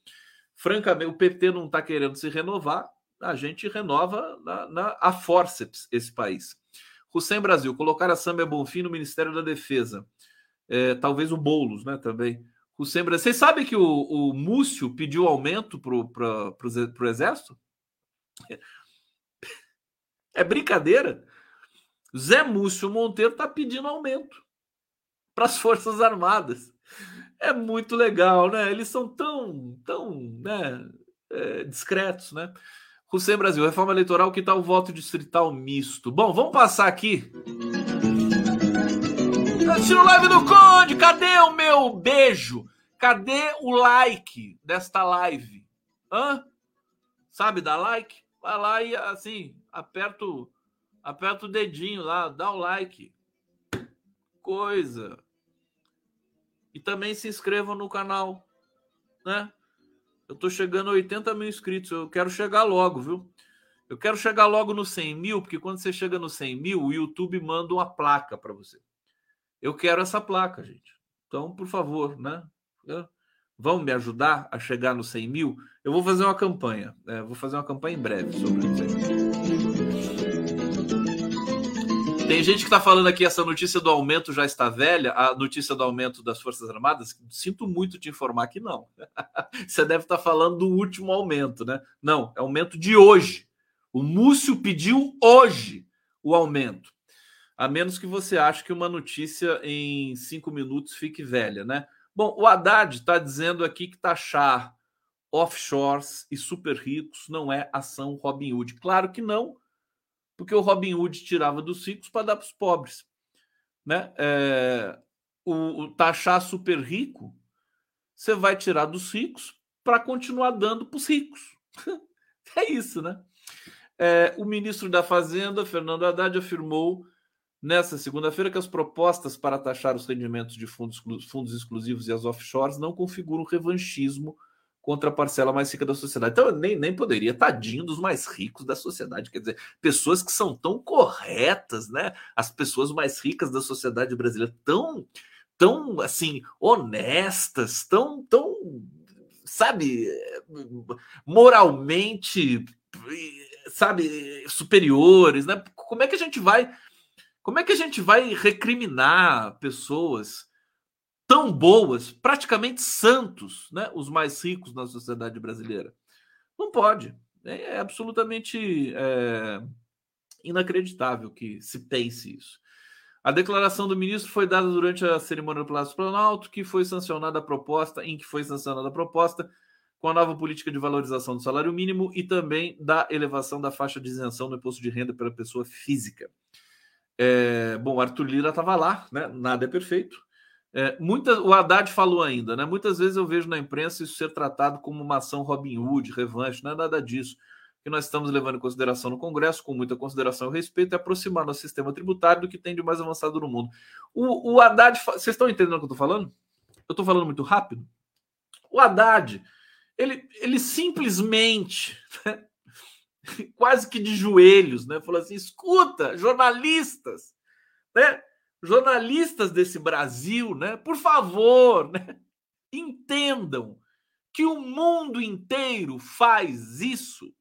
A: Francamente, o PT não está querendo se renovar, a gente renova na, na, a forceps esse país. Hussein Brasil, colocar a Sâmbia Bonfim no Ministério da Defesa. É, talvez o Boulos, né, também. Hussein Brasil. Vocês sabem que o, o Múcio pediu aumento para o Exército? É brincadeira. Zé Múcio Monteiro está pedindo aumento para as Forças Armadas. É muito legal, né? Eles são tão, tão né, é, discretos, né? Hussein Brasil, reforma eleitoral, que tal o voto distrital misto? Bom, vamos passar aqui. Assistindo live do Conde, cadê o meu beijo? Cadê o like desta live? Hã? Sabe dar like? Vai lá e assim, Aperta o dedinho lá, dá o like. Coisa. E também se inscrevam no canal, né? Eu tô chegando a 80 mil inscritos. Eu quero chegar logo, viu? Eu quero chegar logo no 100 mil, porque quando você chega no 100 mil, o YouTube manda uma placa para você. Eu quero essa placa, gente. Então, por favor, né? Vão me ajudar a chegar no 100 mil? Eu vou fazer uma campanha. Né? Vou fazer uma campanha em breve sobre isso. Tem gente que está falando aqui essa notícia do aumento já está velha, a notícia do aumento das Forças Armadas. Sinto muito te informar que não. Você deve estar tá falando do último aumento, né? Não, é aumento de hoje. O Múcio pediu hoje o aumento. A menos que você ache que uma notícia em cinco minutos fique velha, né? Bom, o Haddad está dizendo aqui que taxar offshores e super ricos não é ação Robin Hood. Claro que não, porque o Robin Hood tirava dos ricos para dar para os pobres. Né? É, o, o taxar super rico, você vai tirar dos ricos para continuar dando para os ricos. é isso, né? É, o ministro da Fazenda, Fernando Haddad, afirmou nessa segunda-feira que as propostas para taxar os rendimentos de fundos, fundos exclusivos e as offshores não configuram revanchismo contra a parcela mais rica da sociedade. Então, eu nem, nem poderia, tadinho dos mais ricos da sociedade, quer dizer, pessoas que são tão corretas, né? As pessoas mais ricas da sociedade brasileira, tão, tão assim, honestas, tão, tão, sabe, moralmente, sabe, superiores, né? Como é que a gente vai, como é que a gente vai recriminar pessoas? Tão boas, praticamente santos, né? Os mais ricos na sociedade brasileira. Não pode. É, é absolutamente é, inacreditável que se pense isso. A declaração do ministro foi dada durante a cerimônia do Palácio Planalto, que foi sancionada a proposta, em que foi sancionada a proposta com a nova política de valorização do salário mínimo e também da elevação da faixa de isenção do imposto de renda pela pessoa física. É, bom, Arthur Lira estava lá, né? Nada é perfeito. É, muita, o Haddad falou ainda, né? Muitas vezes eu vejo na imprensa isso ser tratado como uma ação Robin Hood, revanche, não é nada disso. que nós estamos levando em consideração no Congresso, com muita consideração e respeito, é aproximar nosso sistema tributário do que tem de mais avançado no mundo. O, o Haddad, vocês estão entendendo o que eu estou falando? Eu estou falando muito rápido? O Haddad, ele, ele simplesmente, né, quase que de joelhos, né, falou assim: escuta, jornalistas, né, jornalistas desse Brasil, né, por favor, né, entendam que o mundo inteiro faz isso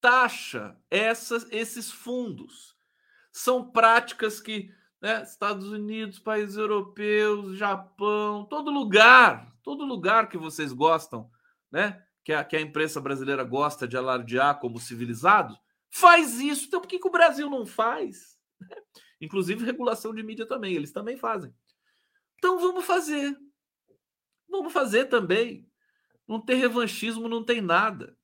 A: taxa essas, esses fundos. São práticas que né, Estados Unidos, países europeus, Japão, todo lugar, todo lugar que vocês gostam, né, que a, que a imprensa brasileira gosta de alardear como civilizado, faz isso. Então por que, que o Brasil não faz? Inclusive regulação de mídia também, eles também fazem. Então vamos fazer. Vamos fazer também. Não tem revanchismo, não tem nada.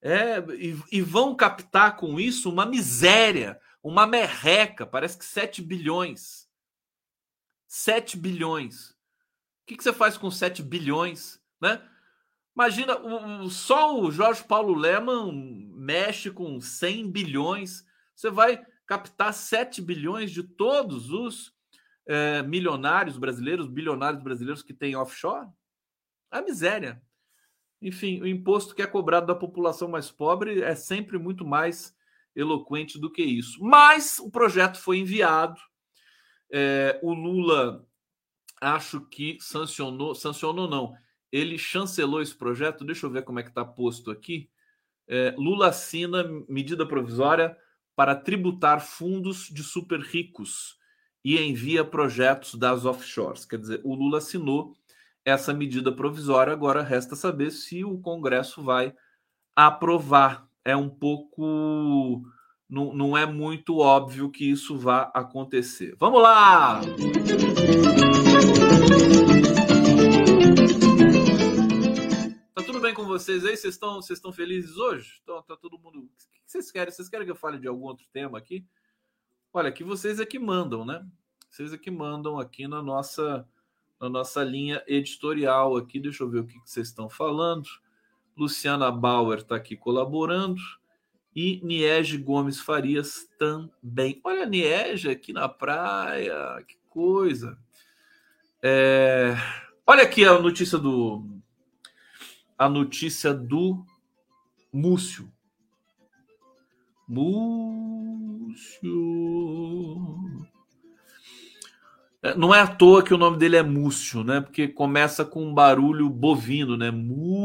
A: É, e, e, vão captar com isso uma miséria, uma merreca, parece que 7 bilhões. 7 bilhões. O que, que você faz com 7 bilhões? Né? Imagina, o, só o Jorge Paulo Leman mexe com 100 bilhões. Você vai captar 7 bilhões de todos os é, milionários brasileiros, bilionários brasileiros que têm offshore? A miséria. Enfim, o imposto que é cobrado da população mais pobre é sempre muito mais eloquente do que isso. Mas o projeto foi enviado. É, o Lula, acho que sancionou, sancionou não, ele chancelou esse projeto. Deixa eu ver como é que está posto aqui. É, Lula assina medida provisória para tributar fundos de super ricos e envia projetos das offshores. Quer dizer, o Lula assinou essa medida provisória. Agora resta saber se o Congresso vai aprovar. É um pouco. Não, não é muito óbvio que isso vá acontecer. Vamos lá! Vocês aí? Vocês estão, vocês estão felizes hoje? Então, tá todo mundo. O que vocês querem? Vocês querem que eu fale de algum outro tema aqui? Olha, que vocês é que mandam, né? Vocês é que mandam aqui na nossa na nossa linha editorial aqui. Deixa eu ver o que, que vocês estão falando. Luciana Bauer está aqui colaborando. E Niege Gomes Farias também. Olha a Niege aqui na praia, que coisa. É... Olha aqui a notícia do. A notícia do Múcio. Múcio. É, não é à toa que o nome dele é Múcio, né? Porque começa com um barulho bovino, né? Múcio.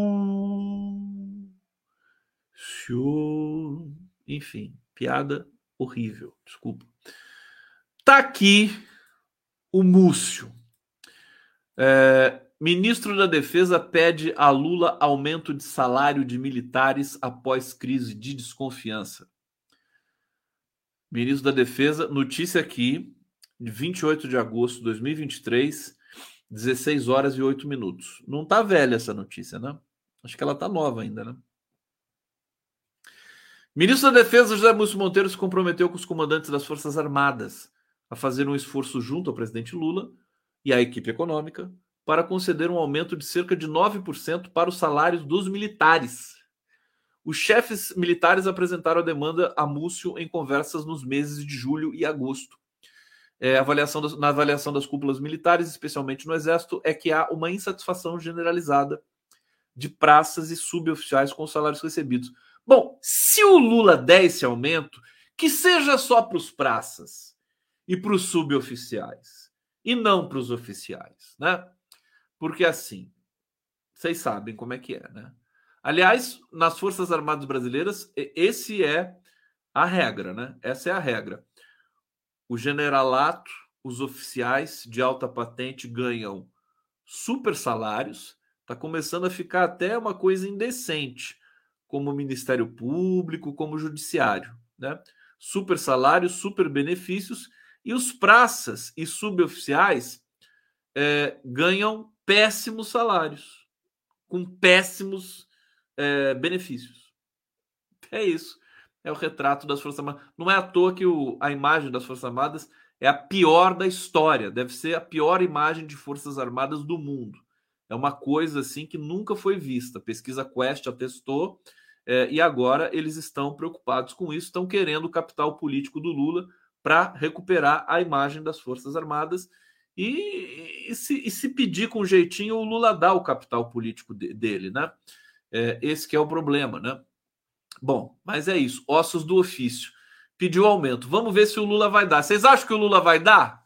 A: Enfim, piada horrível. Desculpa. Tá aqui o Múcio. É, ministro da Defesa pede a Lula aumento de salário de militares após crise de desconfiança. Ministro da Defesa, notícia aqui, de 28 de agosto de 2023, 16 horas e 8 minutos. Não tá velha essa notícia, né? Acho que ela tá nova ainda, né? Ministro da Defesa José Múcio Monteiro se comprometeu com os comandantes das Forças Armadas a fazer um esforço junto ao presidente Lula e à equipe econômica para conceder um aumento de cerca de 9% para os salários dos militares. Os chefes militares apresentaram a demanda a Múcio em conversas nos meses de julho e agosto é, avaliação das, na avaliação das cúpulas militares, especialmente no Exército, é que há uma insatisfação generalizada de praças e suboficiais com os salários recebidos. Bom, se o Lula der esse aumento, que seja só para os praças e para os suboficiais, e não para os oficiais, né? Porque assim, vocês sabem como é que é, né? Aliás, nas Forças Armadas Brasileiras, esse é a regra, né? Essa é a regra o generalato, os oficiais de alta patente ganham super salários, está começando a ficar até uma coisa indecente, como o Ministério Público, como o Judiciário. Né? Super salários, super benefícios, e os praças e suboficiais é, ganham péssimos salários, com péssimos é, benefícios. É isso é o retrato das Forças Armadas. Não é à toa que o, a imagem das Forças Armadas é a pior da história. Deve ser a pior imagem de Forças Armadas do mundo. É uma coisa assim que nunca foi vista. Pesquisa Quest atestou. É, e agora eles estão preocupados com isso, estão querendo o capital político do Lula para recuperar a imagem das Forças Armadas. E, e, se, e, se, pedir com jeitinho, o Lula dá o capital político de, dele, né? É, esse que é o problema, né? Bom, mas é isso. Ossos do ofício. Pediu aumento. Vamos ver se o Lula vai dar. Vocês acham que o Lula vai dar?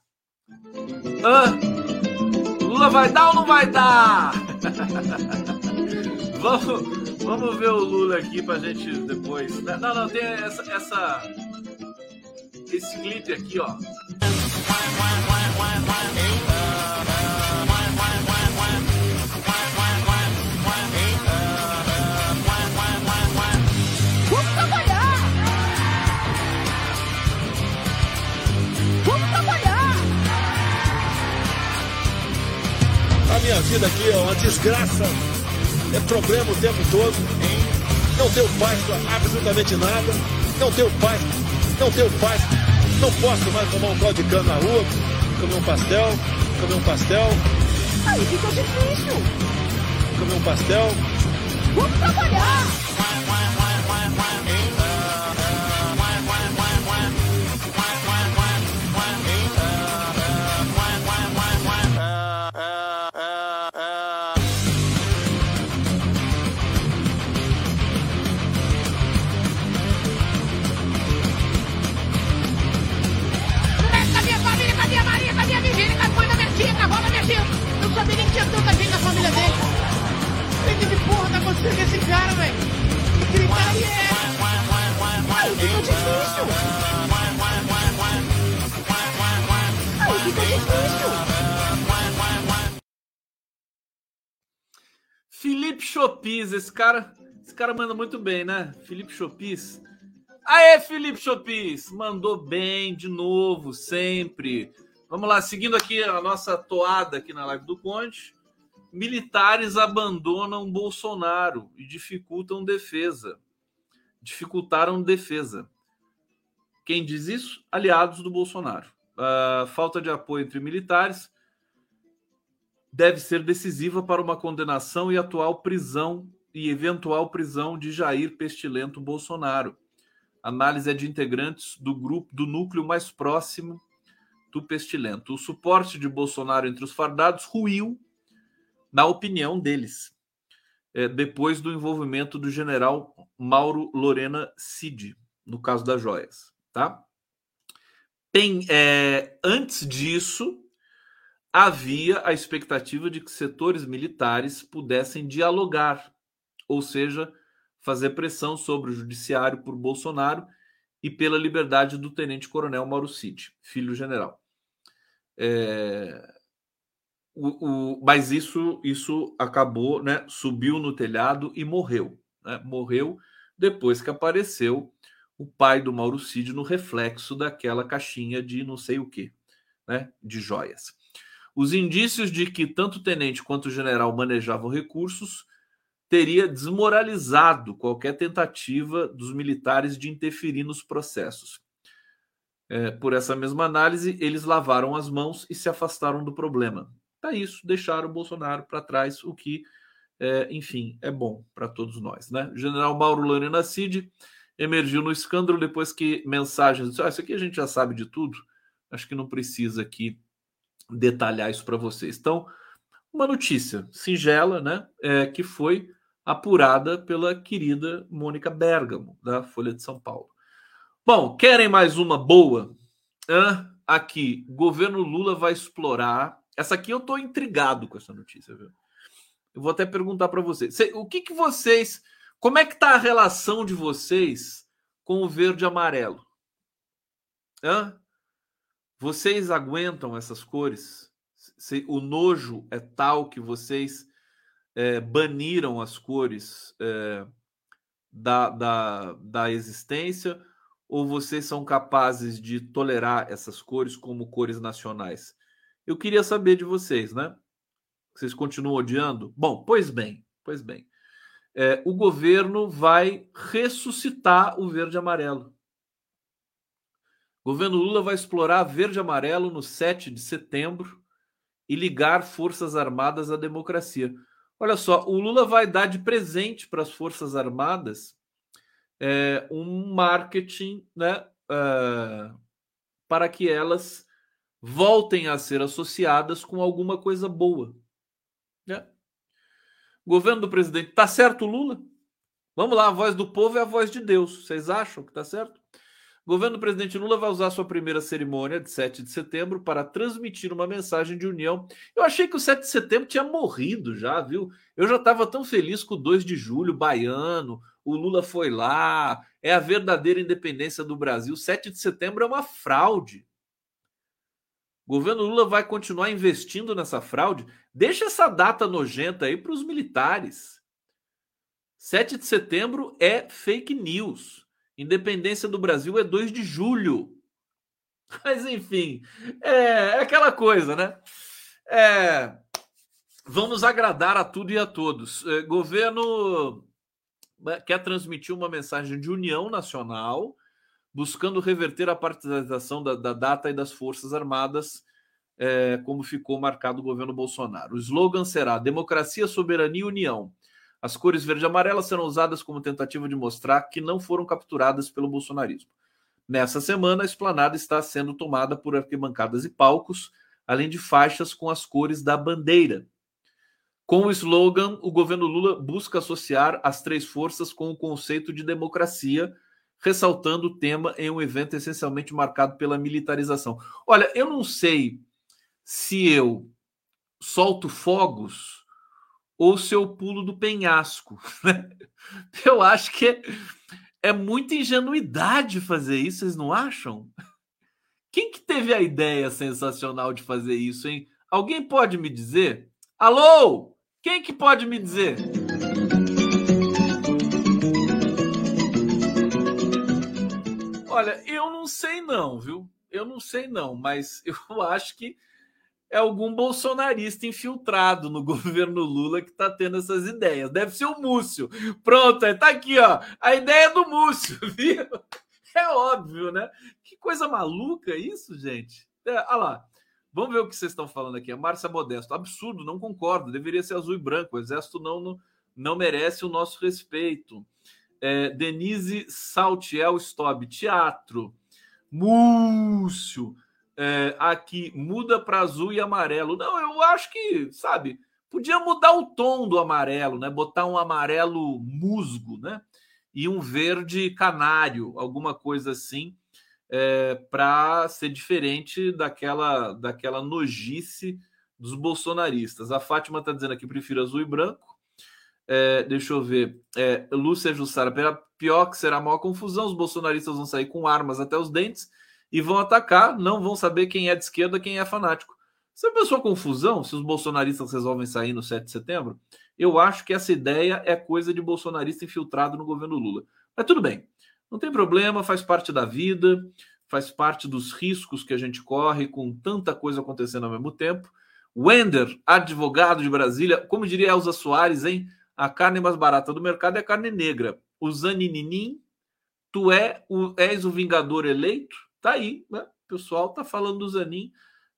A: Hã? Lula vai dar ou não vai dar? vamos, vamos ver o Lula aqui pra gente depois. Não, não, tem essa, essa esse clipe aqui, ó.
C: Minha vida aqui é uma desgraça. É problema o tempo todo. Não tenho paz para absolutamente nada. Não tenho paz. Não tenho paz não posso mais tomar um caldo de cana na rua, comer um pastel, comer um pastel.
D: Aí fica difícil.
C: Comer um pastel.
D: Vamos trabalhar!
E: Cara, velho. Cara aí é.
D: Aí fica difícil. Aí fica difícil.
A: Felipe Chopis, esse cara, esse cara manda muito bem, né? Felipe Chopis. Aê, Felipe Chopis, mandou bem de novo, sempre. Vamos lá, seguindo aqui a nossa toada aqui na live do Conde militares abandonam Bolsonaro e dificultam defesa. Dificultaram defesa. Quem diz isso? Aliados do Bolsonaro. A falta de apoio entre militares deve ser decisiva para uma condenação e atual prisão e eventual prisão de Jair Pestilento Bolsonaro. Análise é de integrantes do grupo do núcleo mais próximo do Pestilento. O suporte de Bolsonaro entre os fardados ruiu na opinião deles, é, depois do envolvimento do general Mauro Lorena Cid, no caso das joias. Tá? Tem, é, antes disso, havia a expectativa de que setores militares pudessem dialogar, ou seja, fazer pressão sobre o judiciário por Bolsonaro e pela liberdade do tenente-coronel Mauro Cid, filho general. É, o, o, mas isso, isso acabou, né? Subiu no telhado e morreu. Né? Morreu depois que apareceu o pai do Mauro Cid no reflexo daquela caixinha de não sei o que, né? De joias. Os indícios de que tanto o tenente quanto o general manejavam recursos teria desmoralizado qualquer tentativa dos militares de interferir nos processos. É, por essa mesma análise, eles lavaram as mãos e se afastaram do problema. Tá isso, deixaram o Bolsonaro para trás, o que, é, enfim, é bom para todos nós. Né? General Mauro Cid emergiu no escândalo depois que mensagens. Ah, isso aqui a gente já sabe de tudo, acho que não precisa aqui detalhar isso para vocês. Então, uma notícia singela, né, é, que foi apurada pela querida Mônica Bergamo, da Folha de São Paulo. Bom, querem mais uma boa? Hã? Aqui, governo Lula vai explorar essa aqui eu estou intrigado com essa notícia, viu? Eu vou até perguntar para vocês. O que, que vocês. Como é que tá a relação de vocês com o verde e amarelo? Hã? Vocês aguentam essas cores? Se, o nojo é tal que vocês é, baniram as cores é, da, da, da existência? Ou vocês são capazes de tolerar essas cores como cores nacionais? Eu queria saber de vocês, né? Vocês continuam odiando? Bom, pois bem, pois bem. É, o governo vai ressuscitar o verde e amarelo. O governo Lula vai explorar verde e amarelo no 7 de setembro e ligar Forças Armadas à democracia. Olha só, o Lula vai dar de presente para as Forças Armadas é, um marketing né, é, para que elas voltem a ser associadas com alguma coisa boa. Né? Governo do presidente, tá certo Lula? Vamos lá, a voz do povo é a voz de Deus. Vocês acham que tá certo? Governo do presidente Lula vai usar sua primeira cerimônia de 7 de setembro para transmitir uma mensagem de união. Eu achei que o 7 de setembro tinha morrido já, viu? Eu já estava tão feliz com o 2 de julho, baiano, o Lula foi lá, é a verdadeira independência do Brasil. 7 de setembro é uma fraude. O governo Lula vai continuar investindo nessa fraude. Deixa essa data nojenta aí para os militares. 7 de setembro é fake news. Independência do Brasil é 2 de julho. Mas, enfim, é, é aquela coisa, né? É, vamos agradar a tudo e a todos. É, governo né, quer transmitir uma mensagem de união nacional, buscando reverter a partidarização da, da data e das Forças Armadas, é, como ficou marcado o governo Bolsonaro. O slogan será Democracia, Soberania e União. As cores verde e amarela serão usadas como tentativa de mostrar que não foram capturadas pelo bolsonarismo. Nessa semana, a esplanada está sendo tomada por arquibancadas e palcos, além de faixas com as cores da bandeira. Com o slogan, o governo Lula busca associar as três forças com o conceito de democracia, ressaltando o tema em um evento essencialmente marcado pela militarização. Olha, eu não sei se eu solto fogos ou seu pulo do penhasco. Né? Eu acho que é, é muita ingenuidade fazer isso, vocês não acham? Quem que teve a ideia sensacional de fazer isso, hein? Alguém pode me dizer? Alô? Quem que pode me dizer? Olha, eu não sei não, viu? Eu não sei não, mas eu acho que é algum bolsonarista infiltrado no governo Lula que está tendo essas ideias. Deve ser o Múcio. Pronto, está aqui, ó. A ideia do Múcio, viu? É óbvio, né? Que coisa maluca isso, gente. É, olha lá. Vamos ver o que vocês estão falando aqui. A Márcia Modesto. Absurdo, não concordo. Deveria ser azul e branco. O exército não, não merece o nosso respeito. É, Denise Saltiel Stob. Teatro. Múcio é, aqui muda para azul e amarelo. Não, eu acho que, sabe, podia mudar o tom do amarelo, né? Botar um amarelo musgo, né? E um verde canário, alguma coisa assim, é, para ser diferente daquela, daquela nojice dos bolsonaristas. A Fátima está dizendo aqui: prefiro azul e branco. É, deixa eu ver. É, Lúcia Jussara, pior que será a maior confusão. Os bolsonaristas vão sair com armas até os dentes e vão atacar, não vão saber quem é de esquerda, quem é fanático. Você pensou confusão se os bolsonaristas resolvem sair no 7 de setembro? Eu acho que essa ideia é coisa de bolsonarista infiltrado no governo Lula. Mas tudo bem, não tem problema, faz parte da vida, faz parte dos riscos que a gente corre com tanta coisa acontecendo ao mesmo tempo. Wender, advogado de Brasília, como diria Elza Soares, hein? A carne mais barata do mercado é carne negra. O Zanininim, tu é o, és o vingador eleito? Tá aí, né? O pessoal tá falando do Zanin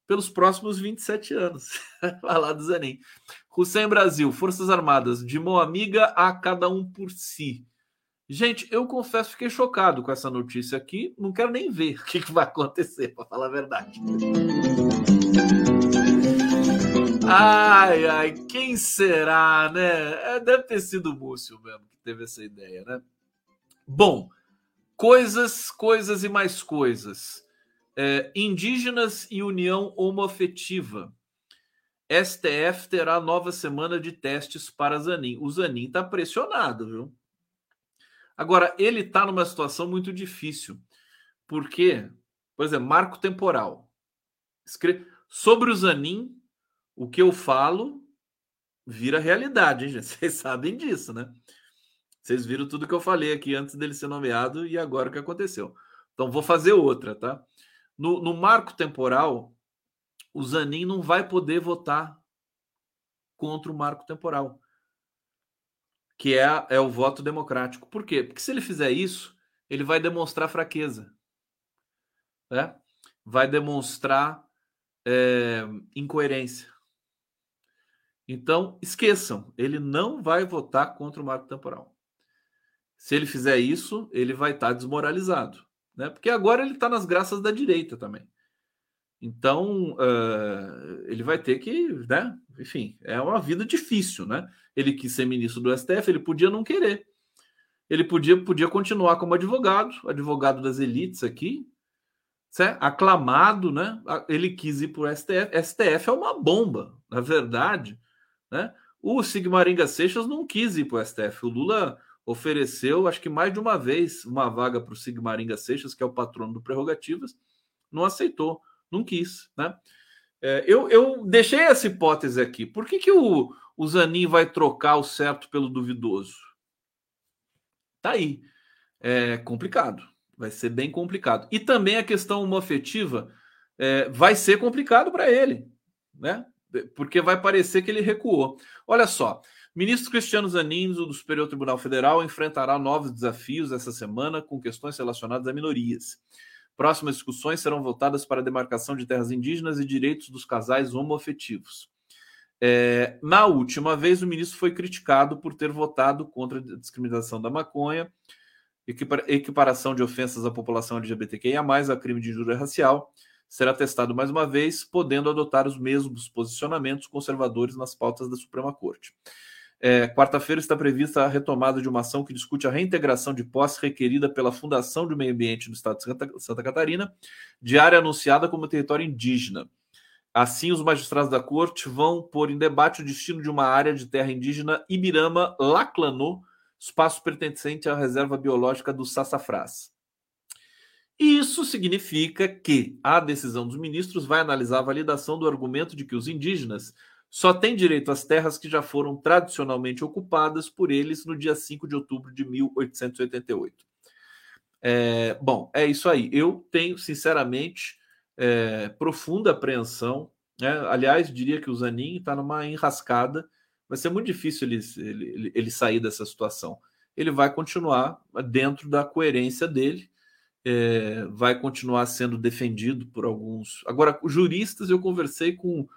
A: pelos próximos 27 anos. Falar do Zanin. Hussein Brasil, Forças Armadas, de mão amiga a cada um por si. Gente, eu confesso, fiquei chocado com essa notícia aqui. Não quero nem ver o que, que vai acontecer, para falar a verdade. Ai, ai, quem será, né? É, deve ter sido o Múcio mesmo que teve essa ideia, né? Bom, Coisas, coisas e mais coisas. É, indígenas e união homoafetiva. STF terá nova semana de testes para Zanin. O Zanin está pressionado, viu? Agora, ele está numa situação muito difícil. Porque, por exemplo, marco temporal. Sobre o Zanin, o que eu falo vira realidade, hein, gente? Vocês sabem disso, né? Vocês viram tudo que eu falei aqui antes dele ser nomeado e agora o que aconteceu. Então, vou fazer outra, tá? No, no marco temporal, o Zanin não vai poder votar contra o marco temporal, que é, é o voto democrático. Por quê? Porque se ele fizer isso, ele vai demonstrar fraqueza, né? vai demonstrar é, incoerência. Então, esqueçam, ele não vai votar contra o marco temporal. Se ele fizer isso, ele vai estar desmoralizado, né? Porque agora ele está nas graças da direita também. Então, uh, ele vai ter que, né? Enfim, é uma vida difícil, né? Ele quis ser ministro do STF, ele podia não querer. Ele podia, podia continuar como advogado, advogado das elites aqui, certo? aclamado, né? Ele quis ir para o STF. STF é uma bomba, na verdade, né? O Sigmaringa Seixas não quis ir para o STF. O Lula ofereceu, acho que mais de uma vez, uma vaga para o Sigmaringa Seixas, que é o patrono do Prerrogativas, não aceitou, não quis, né? É, eu, eu deixei essa hipótese aqui. Por que, que o, o Zanin vai trocar o certo pelo duvidoso? Tá aí. É complicado. Vai ser bem complicado. E também a questão homoafetiva é, vai ser complicado para ele, né? Porque vai parecer que ele recuou. Olha só, ministro Cristiano Zanin, do Superior Tribunal Federal, enfrentará novos desafios essa semana com questões relacionadas a minorias. Próximas discussões serão voltadas para a demarcação de terras indígenas e direitos dos casais homoafetivos. É, na última vez, o ministro foi criticado por ter votado contra a discriminação da maconha, equiparação de ofensas à população LGBTQIA, a crime de injúria racial. Será testado mais uma vez, podendo adotar os mesmos posicionamentos conservadores nas pautas da Suprema Corte. É, Quarta-feira está prevista a retomada de uma ação que discute a reintegração de posse requerida pela Fundação de Meio Ambiente do Estado de Santa, Santa Catarina, de área anunciada como território indígena. Assim, os magistrados da corte vão pôr em debate o destino de uma área de terra indígena Ibirama-Laclanô, espaço pertencente à reserva biológica do Sassafrás. Isso significa que a decisão dos ministros vai analisar a validação do argumento de que os indígenas só têm direito às terras que já foram tradicionalmente ocupadas por eles no dia 5 de outubro de 1888. É, bom, é isso aí. Eu tenho, sinceramente, é, profunda apreensão. Né? Aliás, diria que o Zanin está numa enrascada. Vai ser muito difícil ele, ele, ele sair dessa situação. Ele vai continuar dentro da coerência dele, é, vai continuar sendo defendido por alguns. Agora, juristas, eu conversei com,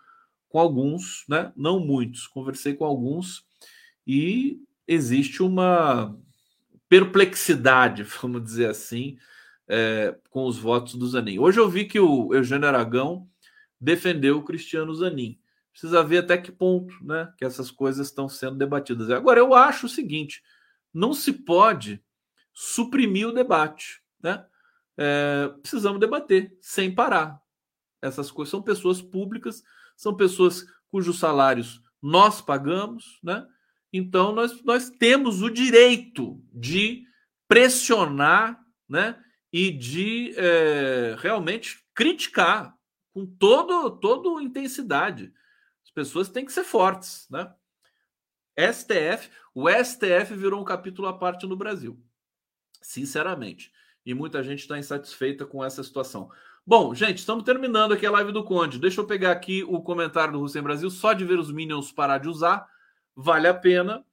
A: com alguns, né? não muitos, conversei com alguns, e existe uma perplexidade, vamos dizer assim, é, com os votos do Zanin. Hoje eu vi que o Eugênio Aragão defendeu o Cristiano Zanin. Precisa ver até que ponto né, que essas coisas estão sendo debatidas. Agora, eu acho o seguinte: não se pode suprimir o debate. Né? É, precisamos debater sem parar. Essas coisas são pessoas públicas, são pessoas cujos salários nós pagamos, né? Então nós, nós temos o direito de pressionar, né? e de é, realmente criticar com todo, toda intensidade. As pessoas têm que ser fortes, né? STF, o STF virou um capítulo à parte no Brasil, sinceramente. E muita gente está insatisfeita com essa situação. Bom, gente, estamos terminando aqui a live do Conde. Deixa eu pegar aqui o comentário do Russen Brasil. Só de ver os Minions parar de usar, vale a pena.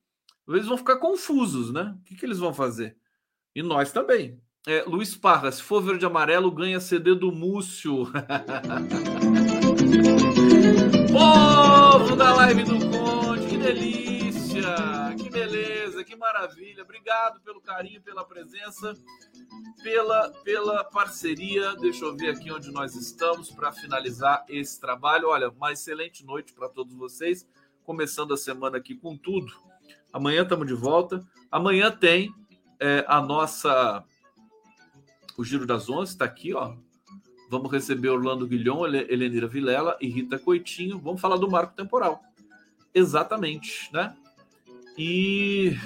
A: Eles vão ficar confusos, né? O que, que eles vão fazer? E nós também. É, Luiz Parra, se for verde e amarelo, ganha CD do Múcio. Povo que maravilha. Obrigado pelo carinho, pela presença, pela, pela parceria. Deixa eu ver aqui onde nós estamos para finalizar esse trabalho. Olha, uma excelente noite para todos vocês. Começando a semana aqui com tudo. Amanhã estamos de volta. Amanhã tem é, a nossa o Giro das Onze está aqui, ó. Vamos receber Orlando Guilhom, Helenira Vilela e Rita Coitinho. Vamos falar do marco temporal. Exatamente, né? E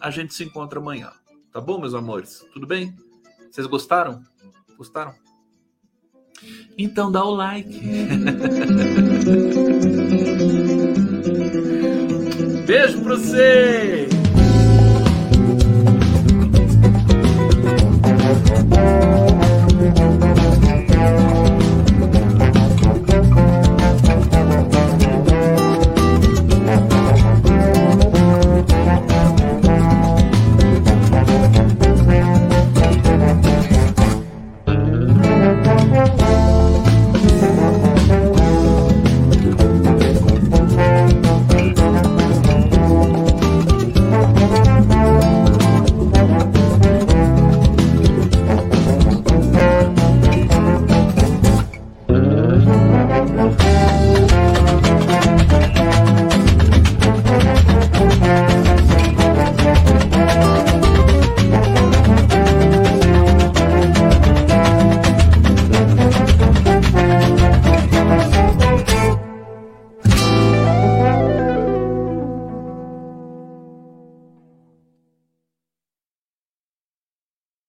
A: a gente se encontra amanhã. Tá bom, meus amores? Tudo bem? Vocês gostaram? Gostaram? Então dá o like. Beijo pra vocês!